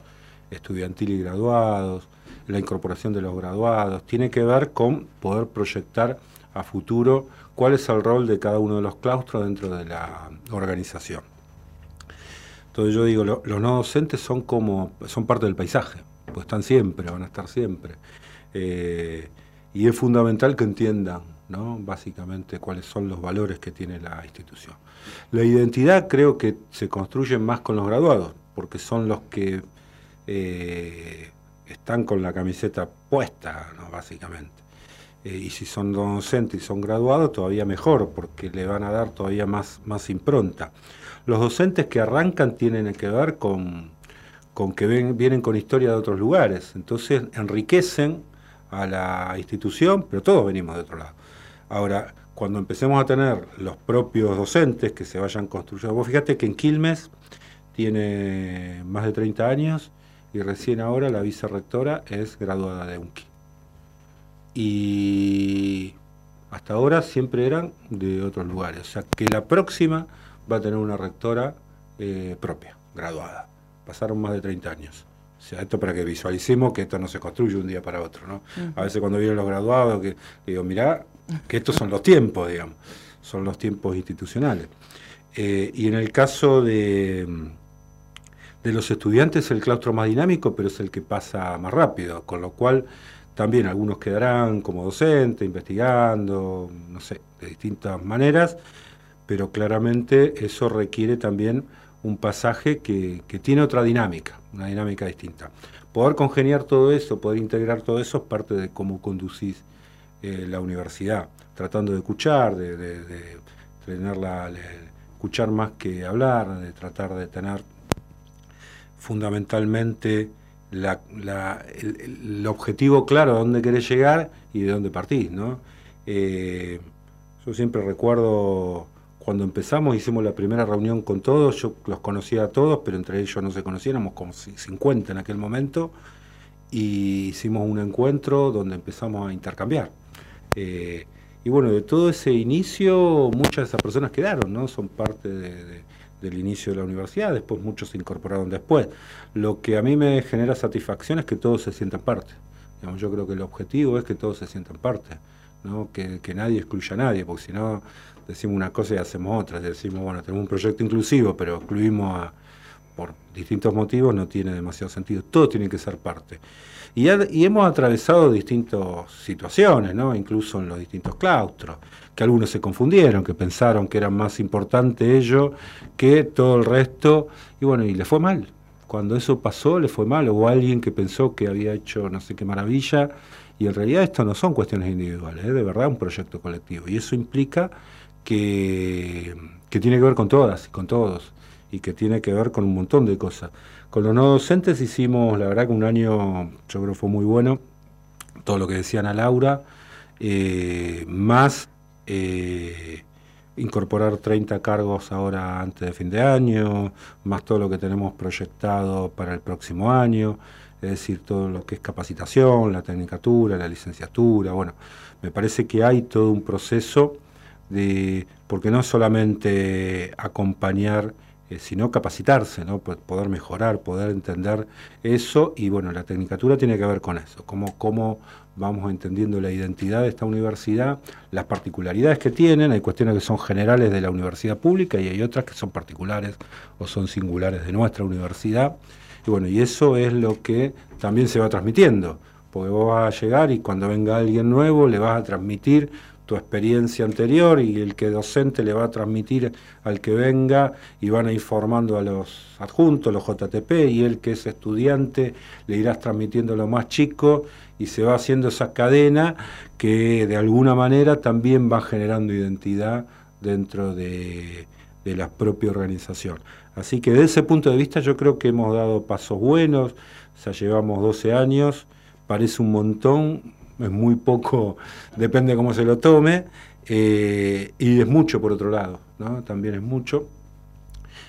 estudiantil y graduados, la incorporación de los graduados, tiene que ver con poder proyectar a futuro cuál es el rol de cada uno de los claustros dentro de la organización. Entonces yo digo, lo- los no docentes son como, son parte del paisaje, pues están siempre, van a estar siempre. Eh, y es fundamental que entiendan, ¿no? básicamente, cuáles son los valores que tiene la institución. La identidad creo que se construye más con los graduados, porque son los que eh, están con la camiseta puesta, ¿no? básicamente. Eh, y si son docentes y son graduados, todavía mejor, porque le van a dar todavía más, más impronta. Los docentes que arrancan tienen que ver con, con que vienen con historia de otros lugares, entonces enriquecen a la institución, pero todos venimos de otro lado. Ahora, cuando empecemos a tener los propios docentes que se vayan construyendo, vos fíjate que en Quilmes tiene más de 30 años y recién ahora la vicerrectora es graduada de UNCI. Y hasta ahora siempre eran de otros lugares. O sea que la próxima va a tener una rectora eh, propia, graduada. Pasaron más de 30 años. O sea, esto para que visualicemos que esto no se construye un día para otro, ¿no? A veces cuando vienen los graduados, que digo, mirá, que estos son los tiempos, digamos, son los tiempos institucionales. Eh, y en el caso de, de los estudiantes, el claustro más dinámico, pero es el que pasa más rápido, con lo cual también algunos quedarán como docentes, investigando, no sé, de distintas maneras, pero claramente eso requiere también un pasaje que, que tiene otra dinámica, una dinámica distinta. Poder congeniar todo eso, poder integrar todo eso es parte de cómo conducís eh, la universidad, tratando de escuchar, de, de- de escuchar más que hablar, de tratar de tener fundamentalmente el, objetivo claro a dónde querés llegar y de dónde partís, ¿no? Eh, yo siempre recuerdo cuando empezamos, hicimos la primera reunión con todos, yo los conocía a todos, pero entre ellos no se conocían, éramos como ci- 50 en aquel momento, y hicimos un encuentro donde empezamos a intercambiar. Eh, y bueno, de todo ese inicio, muchas de esas personas quedaron, ¿no? Son parte de- de- del inicio de la universidad, después muchos se incorporaron después. Lo que a mí me genera satisfacción es que todos se sientan parte. Digamos, yo creo que el objetivo es que todos se sientan parte, ¿no? que, que nadie excluya a nadie, porque si no decimos una cosa y hacemos otra. Decimos, bueno, tenemos un proyecto inclusivo, pero excluimos a, por distintos motivos, no tiene demasiado sentido. Todos tienen que ser parte. Y, ha- y hemos atravesado distintas situaciones, ¿no? incluso en los distintos claustros, que algunos se confundieron, que pensaron que era más importante ello que todo el resto, y bueno, y le fue mal. Cuando eso pasó, le fue mal. Hubo alguien que pensó que había hecho no sé qué maravilla, y en realidad esto no son cuestiones individuales, es de verdad un proyecto colectivo. Y eso implica que tiene que ver con todas y con todos, y que tiene que ver con un montón de cosas. Con los no docentes hicimos, la verdad que un año, yo creo fue muy bueno, todo lo que decían a Laura, eh, más eh, incorporar 30 cargos ahora antes de fin de año, más todo lo que tenemos proyectado para el próximo año, es decir, todo lo que es capacitación, la tecnicatura, la licenciatura, bueno, me parece que hay todo un proceso de, porque no solamente acompañar, eh, sino capacitarse, ¿no? Po- poder mejorar, poder entender eso, y bueno, la tecnicatura tiene que ver con eso, cómo, cómo vamos entendiendo la identidad de esta universidad, las particularidades que tienen, hay cuestiones que son generales de la universidad pública y hay otras que son particulares o son singulares de nuestra universidad. Y bueno, y eso es lo que también se va transmitiendo, porque vos vas a llegar y cuando venga alguien nuevo le vas a transmitir tu experiencia anterior y el que docente le va a transmitir al que venga y van a ir formando a los adjuntos, los JTP, y el que es estudiante le irás transmitiendo a lo más chico y se va haciendo esa cadena que de alguna manera también va generando identidad dentro de, de la propia organización. Así que desde ese punto de vista yo creo que hemos dado pasos buenos, sea, llevamos 12 años, parece un montón, es muy poco, depende cómo se lo tome, eh, y es mucho por otro lado, ¿no? También es mucho.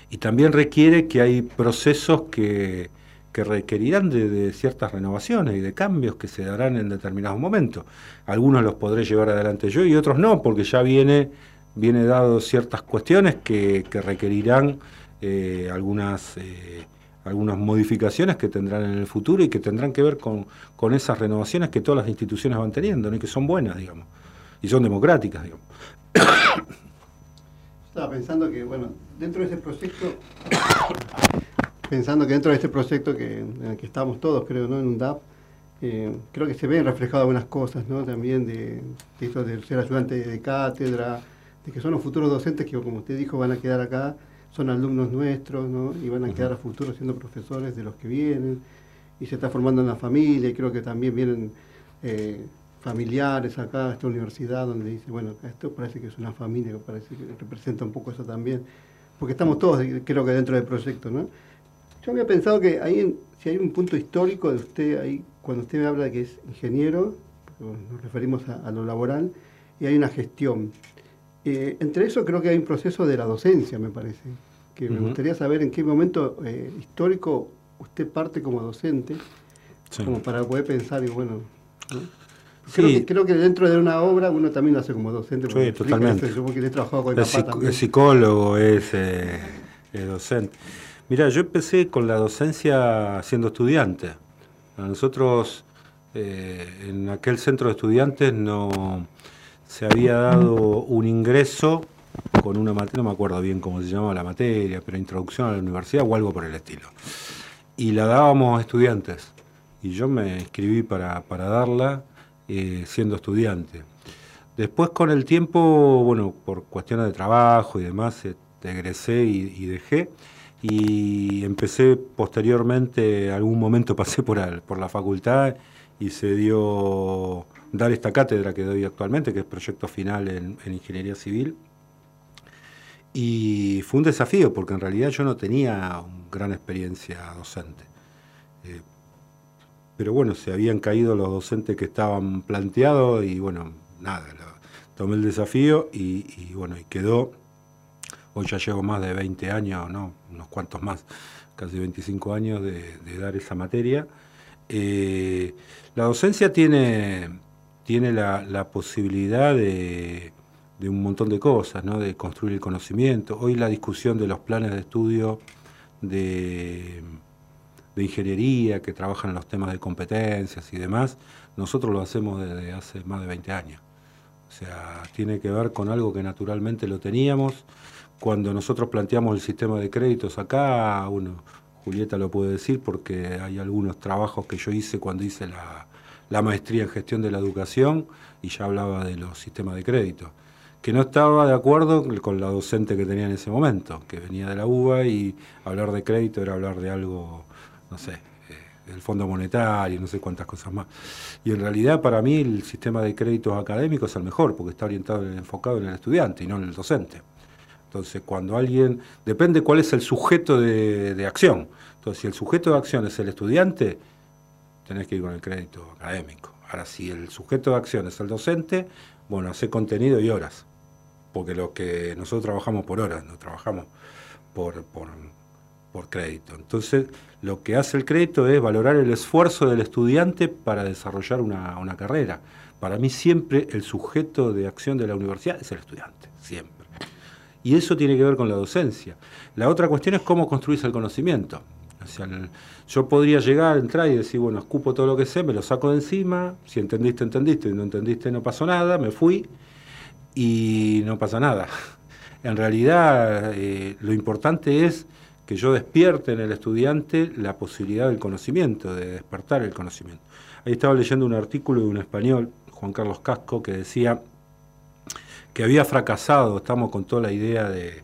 Y también requiere que hay procesos que, que requerirán de, ciertas renovaciones y de cambios que se darán en determinados momentos. Algunos los podré llevar adelante yo y otros no, porque ya viene, viene dado ciertas cuestiones que, que requerirán eh, algunas, eh, algunas modificaciones que tendrán en el futuro y que tendrán que ver con, con esas renovaciones que todas las instituciones van teniendo y que son buenas, digamos, y son democráticas, digamos. Estaba pensando que, bueno, dentro de ese proyecto, pensando que dentro de este proyecto que, en el que estamos todos, creo, ¿no? En un DAP, eh, creo que se ven reflejadas algunas cosas, ¿no? También de, de esto de ser ayudante de cátedra, de que son los futuros docentes que, como usted dijo, van a quedar acá, son alumnos nuestros, ¿no? Y van a quedar a futuro siendo profesores de los que vienen, y se está formando una familia, y creo que también vienen eh, familiares acá a esta universidad, donde dice, bueno, esto parece que es una familia, parece que representa un poco eso también, porque estamos todos, creo que dentro del proyecto, ¿no? Yo había pensado que ahí, si hay un punto histórico de usted, ahí, cuando usted me habla de que es ingeniero, nos referimos a, a lo laboral, y hay una gestión. Eh, entre eso creo que hay un proceso de la docencia, me parece, que me gustaría saber en qué momento eh, histórico usted parte como docente, Sí. como para poder pensar, y bueno, ¿no? Creo, Sí. que, creo que dentro de una obra uno también lo hace como docente. Sí, totalmente. eso, Yo he trabajado con el papá psic- es psicólogo, es, eh, es docente. Mira, yo empecé con la docencia siendo estudiante. A nosotros, eh, en aquel centro de estudiantes, no se había dado un ingreso con una materia, no me acuerdo bien cómo se llamaba la materia, pero introducción a la universidad o algo por el estilo. Y la dábamos a estudiantes. Y yo me inscribí para, para darla eh, siendo estudiante. Después con el tiempo, bueno, por cuestiones de trabajo y demás, eh, egresé y, dejé. Y empecé posteriormente, algún momento pasé por, por la facultad y se dio dar esta cátedra que doy actualmente, que es proyecto final en, en Ingeniería Civil. Y fue un desafío, porque en realidad yo no tenía gran experiencia docente. Eh, pero bueno, se habían caído los docentes que estaban planteados y bueno, nada, tomé el desafío y, bueno, y quedó. Hoy ya llevo más de 20 años, ¿no? unos cuantos más, casi 25 años de, de dar esa materia. Eh, la docencia tiene, tiene la, posibilidad de, un montón de cosas, ¿no? de construir el conocimiento. Hoy la discusión de los planes de estudio de, ingeniería que trabajan en los temas de competencias y demás, nosotros lo hacemos desde hace más de 20 años. O sea, tiene que ver con algo que naturalmente lo teníamos. Cuando nosotros planteamos el sistema de créditos acá, bueno, Julieta lo puede decir porque hay algunos trabajos que yo hice cuando hice la, la maestría en gestión de la educación y ya hablaba de los sistemas de crédito, que no estaba de acuerdo con la docente que tenía en ese momento, que venía de la UBA y hablar de crédito era hablar de algo, no sé, eh, del Fondo Monetario, no sé cuántas cosas más. Y en realidad para mí el sistema de créditos académicos es el mejor, porque está orientado, enfocado en el estudiante y no en el docente. Entonces, cuando alguien, depende cuál es el sujeto de, de acción. Entonces, si el sujeto de acción es el estudiante, tenés que ir con el crédito académico. Ahora, si el sujeto de acción es el docente, bueno, hace contenido y horas. Porque lo que nosotros trabajamos por horas, no trabajamos por, por, por crédito. Entonces, lo que hace el crédito es valorar el esfuerzo del estudiante para desarrollar una, una carrera. Para mí siempre el sujeto de acción de la universidad es el estudiante, siempre. Y eso tiene que ver con la docencia. La otra cuestión es cómo construirse el conocimiento. Yo podría llegar, entrar y decir, bueno, escupo todo lo que sé, me lo saco de encima, si entendiste, entendiste, si no entendiste, no pasó nada, me fui y no pasa nada. En realidad, eh, lo importante es que yo despierte en el estudiante la posibilidad del conocimiento, de despertar el conocimiento. Ahí estaba leyendo un artículo de un español, Juan Carlos Casco, que decía que había fracasado, estamos con toda la idea de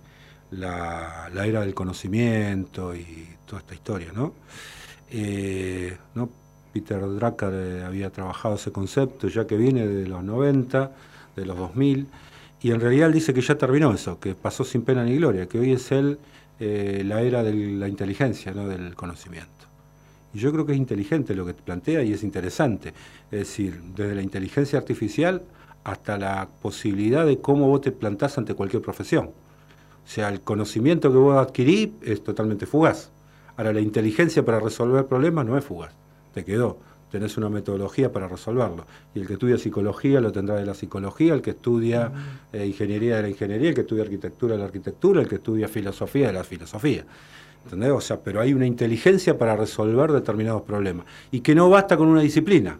la, la era del conocimiento y toda esta historia, ¿no? Eh. Peter Drucker eh, había trabajado ese concepto ya que viene de los 90, de los 2000, y en realidad él dice que ya terminó eso, que pasó sin pena ni gloria, que hoy es él eh, la era de la inteligencia, no del conocimiento. Y yo creo que es inteligente lo que plantea y es interesante. Es decir, desde la inteligencia artificial hasta la posibilidad de cómo vos te plantás ante cualquier profesión. O sea, el conocimiento que vos adquirís es totalmente fugaz. Ahora, la inteligencia para resolver problemas no es fugaz. Te quedó. Tenés una metodología para resolverlo. Y el que estudia psicología lo tendrá de la psicología, el que estudia eh, ingeniería de la ingeniería, el que estudia arquitectura de la arquitectura, el que estudia filosofía de la filosofía. ¿Entendés? O sea, pero hay una inteligencia para resolver determinados problemas. Y que no basta con una disciplina.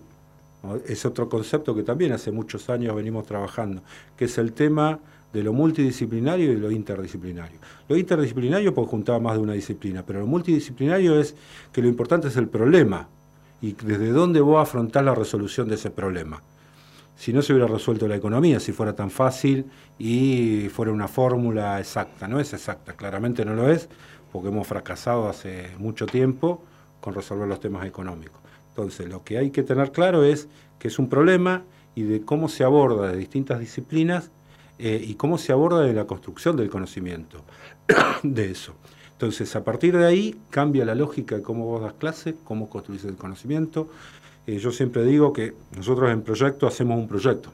Es otro concepto que también hace muchos años venimos trabajando, que es el tema de lo multidisciplinario y lo interdisciplinario. Lo interdisciplinario pues juntaba más de una disciplina, pero lo multidisciplinario es que lo importante es el problema y desde dónde vos afrontás la resolución de ese problema. Si no se hubiera resuelto la economía, si fuera tan fácil y fuera una fórmula exacta, no es exacta, claramente no lo es, porque hemos fracasado hace mucho tiempo con resolver los temas económicos. Entonces, lo que hay que tener claro es que es un problema y de cómo se aborda de distintas disciplinas eh, y cómo se aborda de la construcción del conocimiento de eso. Entonces, a partir de ahí cambia la lógica de cómo vos das clase, cómo construís el conocimiento. Eh, yo siempre digo que nosotros en proyecto hacemos un proyecto,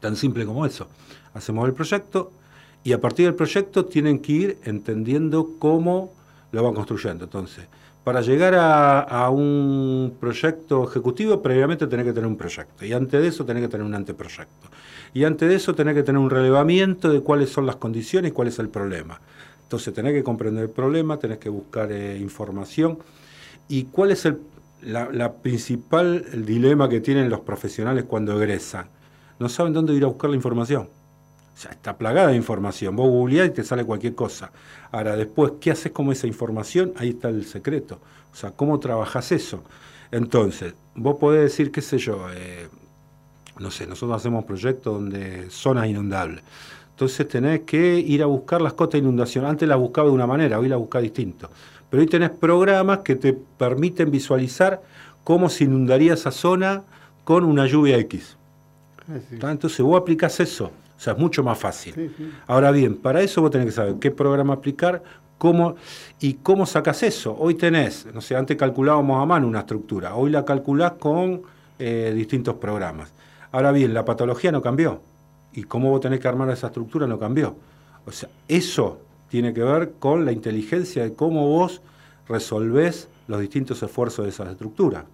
tan simple como eso. Hacemos el proyecto y a partir del proyecto tienen que ir entendiendo cómo lo van construyendo. Entonces, Para llegar a, a un proyecto ejecutivo, previamente tenés que tener un proyecto. Y antes de eso tenés que tener un anteproyecto. Y antes de eso tenés que tener un relevamiento de cuáles son las condiciones y cuál es el problema. Entonces tenés que comprender el problema, tenés que buscar eh, información. ¿Y cuál es el la, principal dilema que tienen los profesionales cuando egresan? No saben dónde ir a buscar la información. O sea, está plagada de información. Vos googleás y te sale cualquier cosa. Ahora, después, ¿qué haces con esa información? Ahí está el secreto. O sea, ¿cómo trabajas eso? Entonces, vos podés decir, qué sé yo, eh, no sé, nosotros hacemos proyectos donde zonas inundables. Entonces tenés que ir a buscar las cotas de inundación. Antes las buscaba de una manera, hoy las buscás distinto. Pero hoy tenés programas que te permiten visualizar cómo se inundaría esa zona con una lluvia X. Entonces vos aplicás eso. O sea, es mucho más fácil. Sí, sí. Ahora bien, para eso vos tenés que saber qué programa aplicar, cómo y cómo sacas eso. Hoy tenés, no sé, antes calculábamos a mano una estructura, hoy la calculás con eh, distintos programas. Ahora bien, la patología no cambió y cómo vos tenés que armar esa estructura no cambió. O sea, eso tiene que ver con la inteligencia de cómo vos resolvés los distintos esfuerzos de esas estructuras.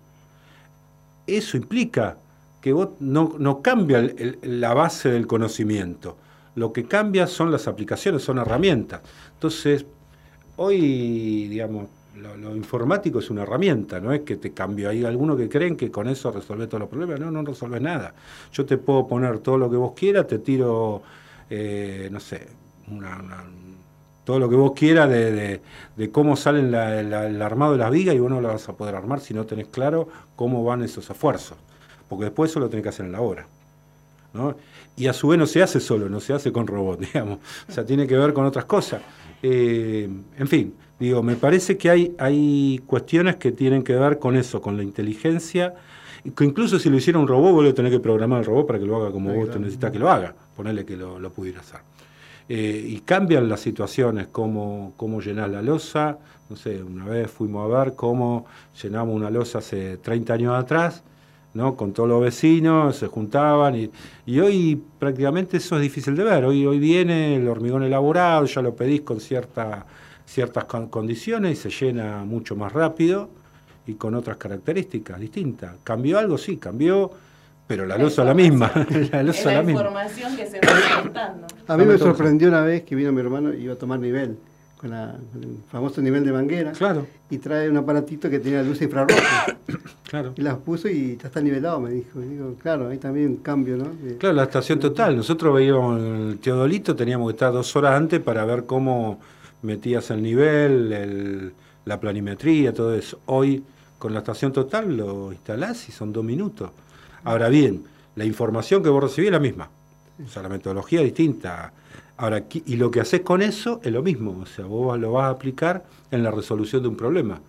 Eso implica que vos no, cambia la base del conocimiento. Lo que cambia son las aplicaciones, son herramientas. Entonces, hoy, digamos, lo, informático es una herramienta, no es que te cambio. Hay algunos que creen que con eso resolvés todos los problemas. No, no resolvés nada. Yo te puedo poner todo lo que vos quieras, te tiro, eh, no sé, todo lo que vos quieras de, cómo salen el armado de las vigas y vos no lo vas a poder armar si no tenés claro cómo van esos esfuerzos. Porque después eso lo tenés que hacer en la obra. ¿no? Y a su vez no se hace solo, no se hace con robot, digamos. O sea, tiene que ver con otras cosas. Eh, en fin, digo, me parece que hay, hay cuestiones que tienen que ver con eso, con la inteligencia. que incluso si lo hiciera un robot, vos le tenés que programar al robot para que lo haga como vos te necesitas que lo haga. Ponerle que lo, lo pudiera hacer. Eh, y cambian las situaciones, cómo, cómo llenar la losa. No sé, una vez fuimos a ver cómo llenamos una losa hace 30 años atrás, ¿no? con todos los vecinos, se juntaban. Y, y hoy prácticamente eso es difícil de ver. Hoy, hoy viene el hormigón elaborado, ya lo pedís con cierta, ciertas con- condiciones y se llena mucho más rápido y con otras características distintas. ¿Cambió algo? Sí, cambió, pero la La losa es la misma. la losa es la la misma. información que se va contando. A mí me sorprendió una vez que vino mi hermano y iba a tomar nivel, con, la- con el famoso nivel de manguera, Claro, y trae un aparatito que tenía luz infrarroja. claro. y las puso y ya está nivelado, me dijo. Y digo, claro, hay también un cambio, ¿no? De- Claro, la estación total. Nosotros veíamos el Teodolito, teníamos que estar dos horas antes para ver cómo metías el nivel, el- la planimetría, todo eso. Hoy, con la estación total, lo instalás y son dos minutos. Ahora bien, la información que vos recibís es la misma. O sea, la metodología es distinta. Ahora, y lo que haces con eso es lo mismo. O sea, vos lo vas a aplicar en la resolución de un problema.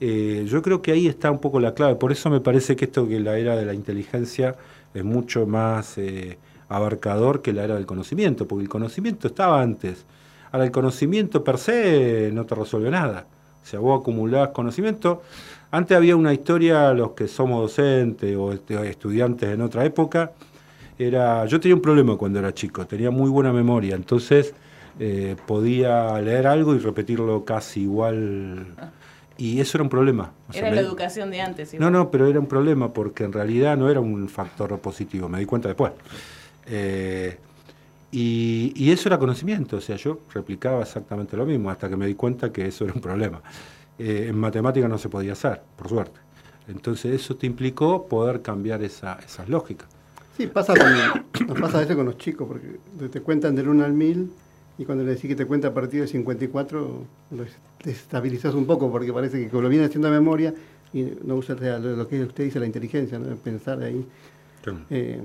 Eh, yo creo que ahí está un poco la clave. Por eso me parece que esto que la era de la inteligencia es mucho más eh, abarcador que la era del conocimiento, porque el conocimiento estaba antes. Ahora, el conocimiento per se no te resuelve nada. O sea, vos acumulás conocimiento. Antes había una historia, los que somos docentes o estudiantes en otra época, era, yo tenía un problema cuando era chico, tenía muy buena memoria, entonces eh, podía leer algo y repetirlo casi igual. Y eso era un problema. O sea, Era me- la educación de antes. no, no, pero era un problema porque en realidad no era un factor positivo, me di cuenta después. Eh, y, y eso era conocimiento, o sea, yo replicaba exactamente lo mismo hasta que me di cuenta que eso era un problema. Eh, en matemática no se podía hacer, por suerte. Entonces eso te implicó poder cambiar esa, esas lógicas. Sí, pasa con, nos pasa a veces con los chicos, porque te cuentan del 1 al 1000 y cuando le decís que te cuenta a partir del 54, lo desestabilizas un poco porque parece que como lo viene haciendo a memoria y no usa lo, que usted dice, la inteligencia, ¿no? pensar ahí. Eh,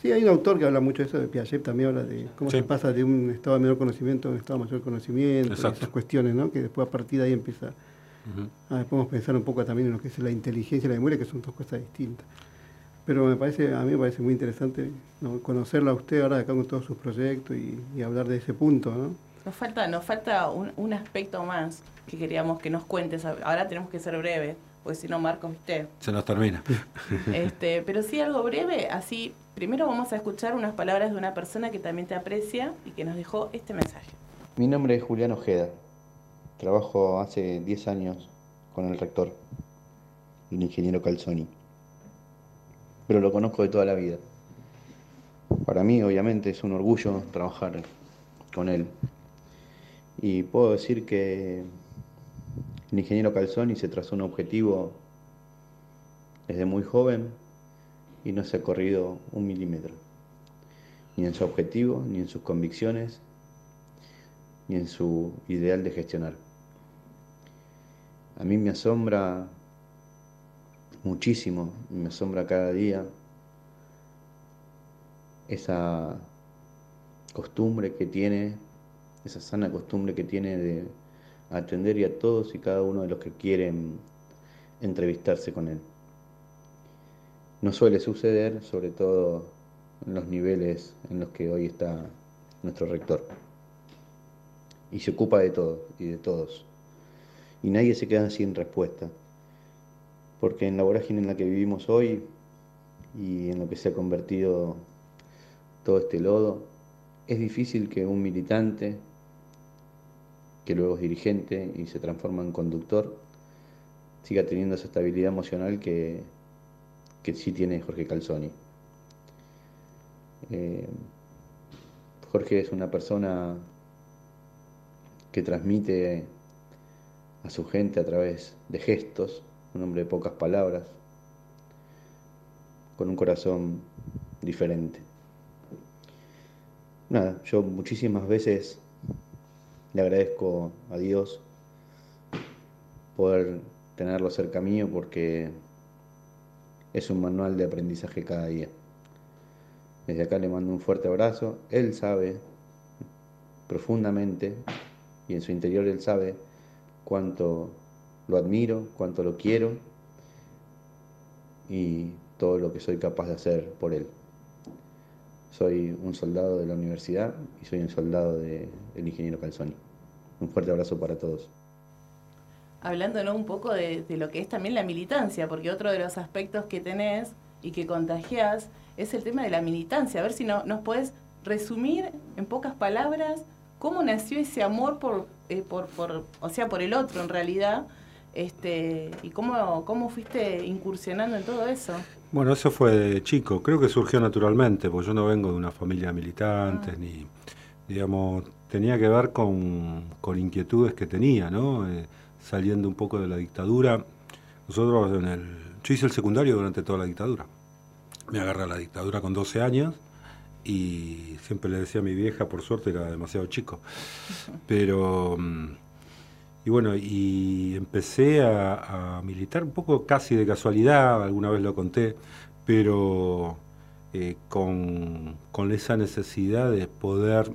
sí, hay un autor que habla mucho de eso, de Piaget también habla de cómo Sí. se pasa de un estado de menor conocimiento a un estado de mayor conocimiento, esas cuestiones, ¿no? que después a partir de ahí empieza Ujú. Ah, podemos pensar un poco también en lo que es la inteligencia y la memoria, que son dos cosas distintas. Pero me parece, a mí me parece muy interesante ¿no? conocerlo a usted ahora acá con todos sus proyectos y, y hablar de ese punto, ¿no? Nos falta, nos falta un, un aspecto más que queríamos que nos cuentes. Ahora tenemos que ser breves, porque si no, Marcos, usted. Se nos termina. Este, pero sí algo breve, así, primero vamos a escuchar unas palabras de una persona que también te aprecia y que nos dejó este mensaje. Mi nombre es Julián Ojeda. Trabajo hace 10 años con el rector, el ingeniero Calzoni. Pero lo conozco de toda la vida. Para mí, obviamente, es un orgullo trabajar con él. Y puedo decir que el ingeniero Calzoni se trazó un objetivo desde muy joven y no se ha corrido un milímetro, ni en su objetivo, ni en sus convicciones, ni en su ideal de gestionar. A mí me asombra muchísimo, me asombra cada día esa costumbre que tiene, esa sana costumbre que tiene de atender y a todos y cada uno de los que quieren entrevistarse con él. No suele suceder, sobre todo en los niveles en los que hoy está nuestro rector. Y se ocupa de todo y de todos. Y nadie se queda sin respuesta. Porque en la vorágine en la que vivimos hoy y en lo que se ha convertido todo este lodo, es difícil que un militante, que luego es dirigente y se transforma en conductor, siga teniendo esa estabilidad emocional que, que sí tiene Jorge Calzoni. Eh, Jorge es una persona que transmite a su gente a través de gestos, un hombre de pocas palabras, con un corazón diferente. Nada, yo muchísimas veces le agradezco a Dios poder tenerlo cerca mío porque es un manual de aprendizaje cada día. Desde acá le mando un fuerte abrazo. Él sabe profundamente y en su interior él sabe cuánto lo admiro, cuánto lo quiero y todo lo que soy capaz de hacer por él. Soy un soldado de la universidad y soy un soldado del ingeniero Calzoni. Un fuerte abrazo para todos. Hablando ¿no? un poco de, de lo que es también la militancia, porque otro de los aspectos que tenés y que contagiás es el tema de la militancia. A ver si no, nos puedes resumir en pocas palabras cómo nació ese amor por, eh, por, por, o sea, por el otro en realidad, este, y cómo, cómo fuiste incursionando en todo eso. Bueno, eso fue de chico, creo que surgió naturalmente, porque yo no vengo de una familia de militantes, ni, digamos, tenía que ver con, con inquietudes que tenía, ¿no? Eh, saliendo un poco de la dictadura. Nosotros en el, yo hice el secundario durante toda la dictadura. Me agarré a la dictadura con 12 años y siempre le decía a mi vieja, por suerte era demasiado chico. Pero, mm, y bueno, y empecé a, a militar un poco casi de casualidad, alguna vez lo conté, pero eh, con, con esa necesidad de poder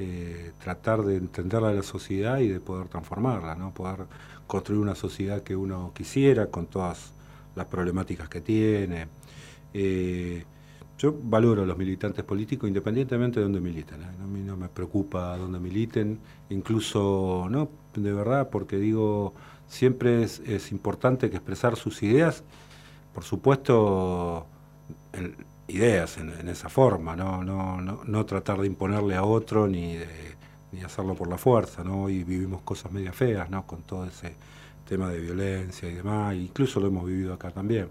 eh, tratar de entender a la sociedad y de poder transformarla, ¿no? poder construir una sociedad que uno quisiera con todas las problemáticas que tiene. Eh, yo valoro a los militantes políticos independientemente de dónde militen. ¿eh? A mí no me preocupa dónde militen, incluso, no, de verdad, porque digo, siempre es, es importante que expresar sus ideas, por supuesto, el, ideas en, esa forma, ¿no? No, no, no tratar de imponerle a otro ni de ni hacerlo por la fuerza, ¿no? Y vivimos cosas media feas, ¿no? Con todo ese tema de violencia y demás, incluso lo hemos vivido acá también.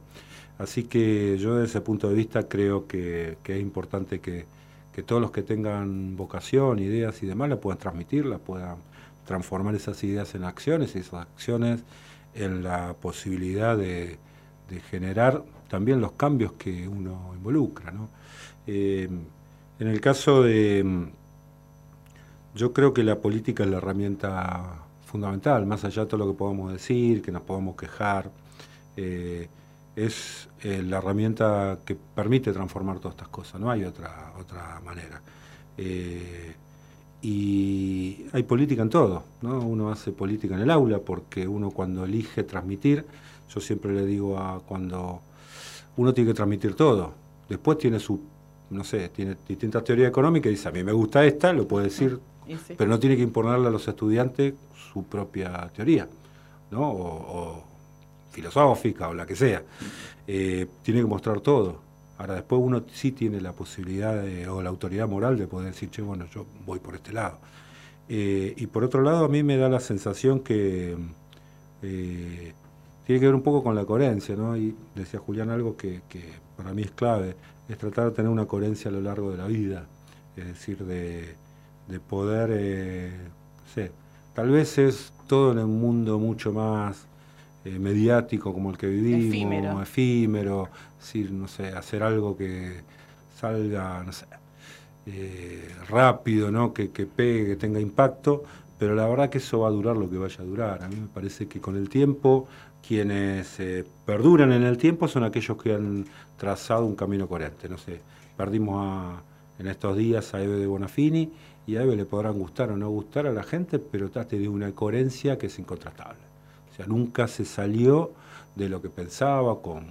Así que yo desde ese punto de vista creo que, que es importante que, que, todos los que tengan vocación, ideas y demás, la puedan transmitir, la puedan transformar esas ideas en acciones y esas acciones en la posibilidad de, de generar también los cambios que uno involucra. ¿no? Eh, en el caso de... Yo creo que la política es la herramienta fundamental, más allá de todo lo que podamos decir, que nos podamos quejar, eh, es eh, la herramienta que permite transformar todas estas cosas, no hay otra, otra manera. Y hay política en todo, ¿no? uno hace política en el aula porque uno cuando elige transmitir, yo siempre le digo a cuando uno tiene que transmitir todo. Después tiene su, no sé, tiene distintas teorías económicas y dice, a mí me gusta esta, lo puede decir, sí. pero no tiene que imponerle a los estudiantes su propia teoría, ¿no? O, o filosófica o la que sea. Eh, tiene que mostrar todo. Ahora después uno sí tiene la posibilidad de, o la autoridad moral de poder decir, che, bueno, yo voy por este lado. Eh, y por otro lado, a mí me da la sensación que eh, tiene que ver un poco con la coherencia, ¿no? Y decía Julián algo que, que para mí es clave, es tratar de tener una coherencia a lo largo de la vida, es decir, de, de poder, eh, no sé, tal vez es todo en un mundo mucho más eh, mediático como el que vivimos, Efímero. efímero, es decir, no sé, hacer algo que salga, no sé, eh, rápido, ¿no? que, que pegue, que tenga impacto, pero la verdad que eso va a durar lo que vaya a durar. A mí me parece que con el tiempo, quienes eh, perduran en el tiempo son aquellos que han trazado un camino coherente. No sé, perdimos a- en estos días a Eve de Bonafini y a Eve le podrán gustar o no gustar a la gente, pero trate de una coherencia que es incontrastable. O sea, nunca se salió de lo que pensaba, con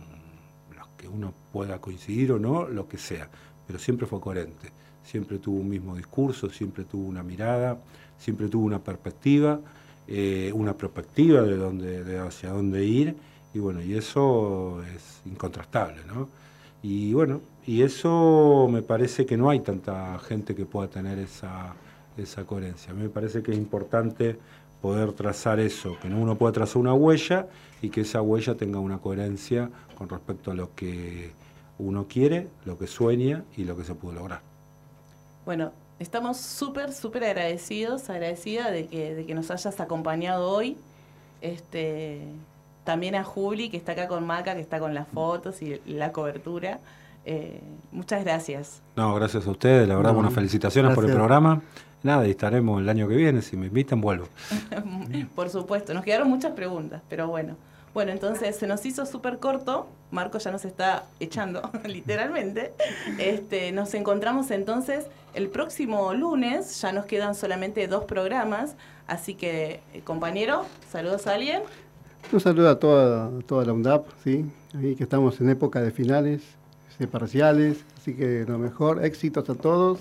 los que uno pueda coincidir o no, lo que sea, pero siempre fue coherente, siempre tuvo un mismo discurso, siempre tuvo una mirada, siempre tuvo una perspectiva, eh, una perspectiva de, dónde, de hacia dónde ir, y bueno, y eso es incontrastable, ¿no? Y bueno, y eso me parece que no hay tanta gente que pueda tener esa, esa coherencia. A mí me parece que es importante poder trazar eso, que uno pueda trazar una huella y que esa huella tenga una coherencia con respecto a lo que uno quiere, lo que sueña y lo que se pudo lograr. Bueno, estamos súper, súper agradecidos, agradecida de que, de que nos hayas acompañado hoy. Este, también a Juli, que está acá con Maca, que está con las fotos y la cobertura. Eh, muchas gracias. No, gracias a ustedes, la verdad, No, bueno, felicitaciones por el programa. Nada, y estaremos el año que viene, si me invitan, vuelvo. Por supuesto, nos quedaron muchas preguntas, pero bueno. Bueno, entonces se nos hizo súper corto. Marco ya nos está echando, literalmente. Este, nos encontramos entonces el próximo lunes. Ya nos quedan solamente dos programas. Así que, eh, compañero, saludos a alguien. Un saludo a toda, toda la UNDAP, ¿sí? Ahí que estamos en época de finales, de parciales, así que lo mejor, éxitos a todos.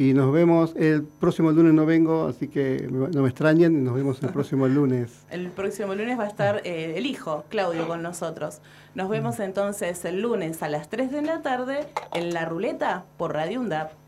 Y nos vemos el próximo lunes, no vengo, así que no me extrañen, nos vemos el próximo lunes. El próximo lunes va a estar eh, el hijo, Claudio, con nosotros. Nos vemos entonces el lunes a las 3 de la tarde en La Ruleta por Radio UNDAP.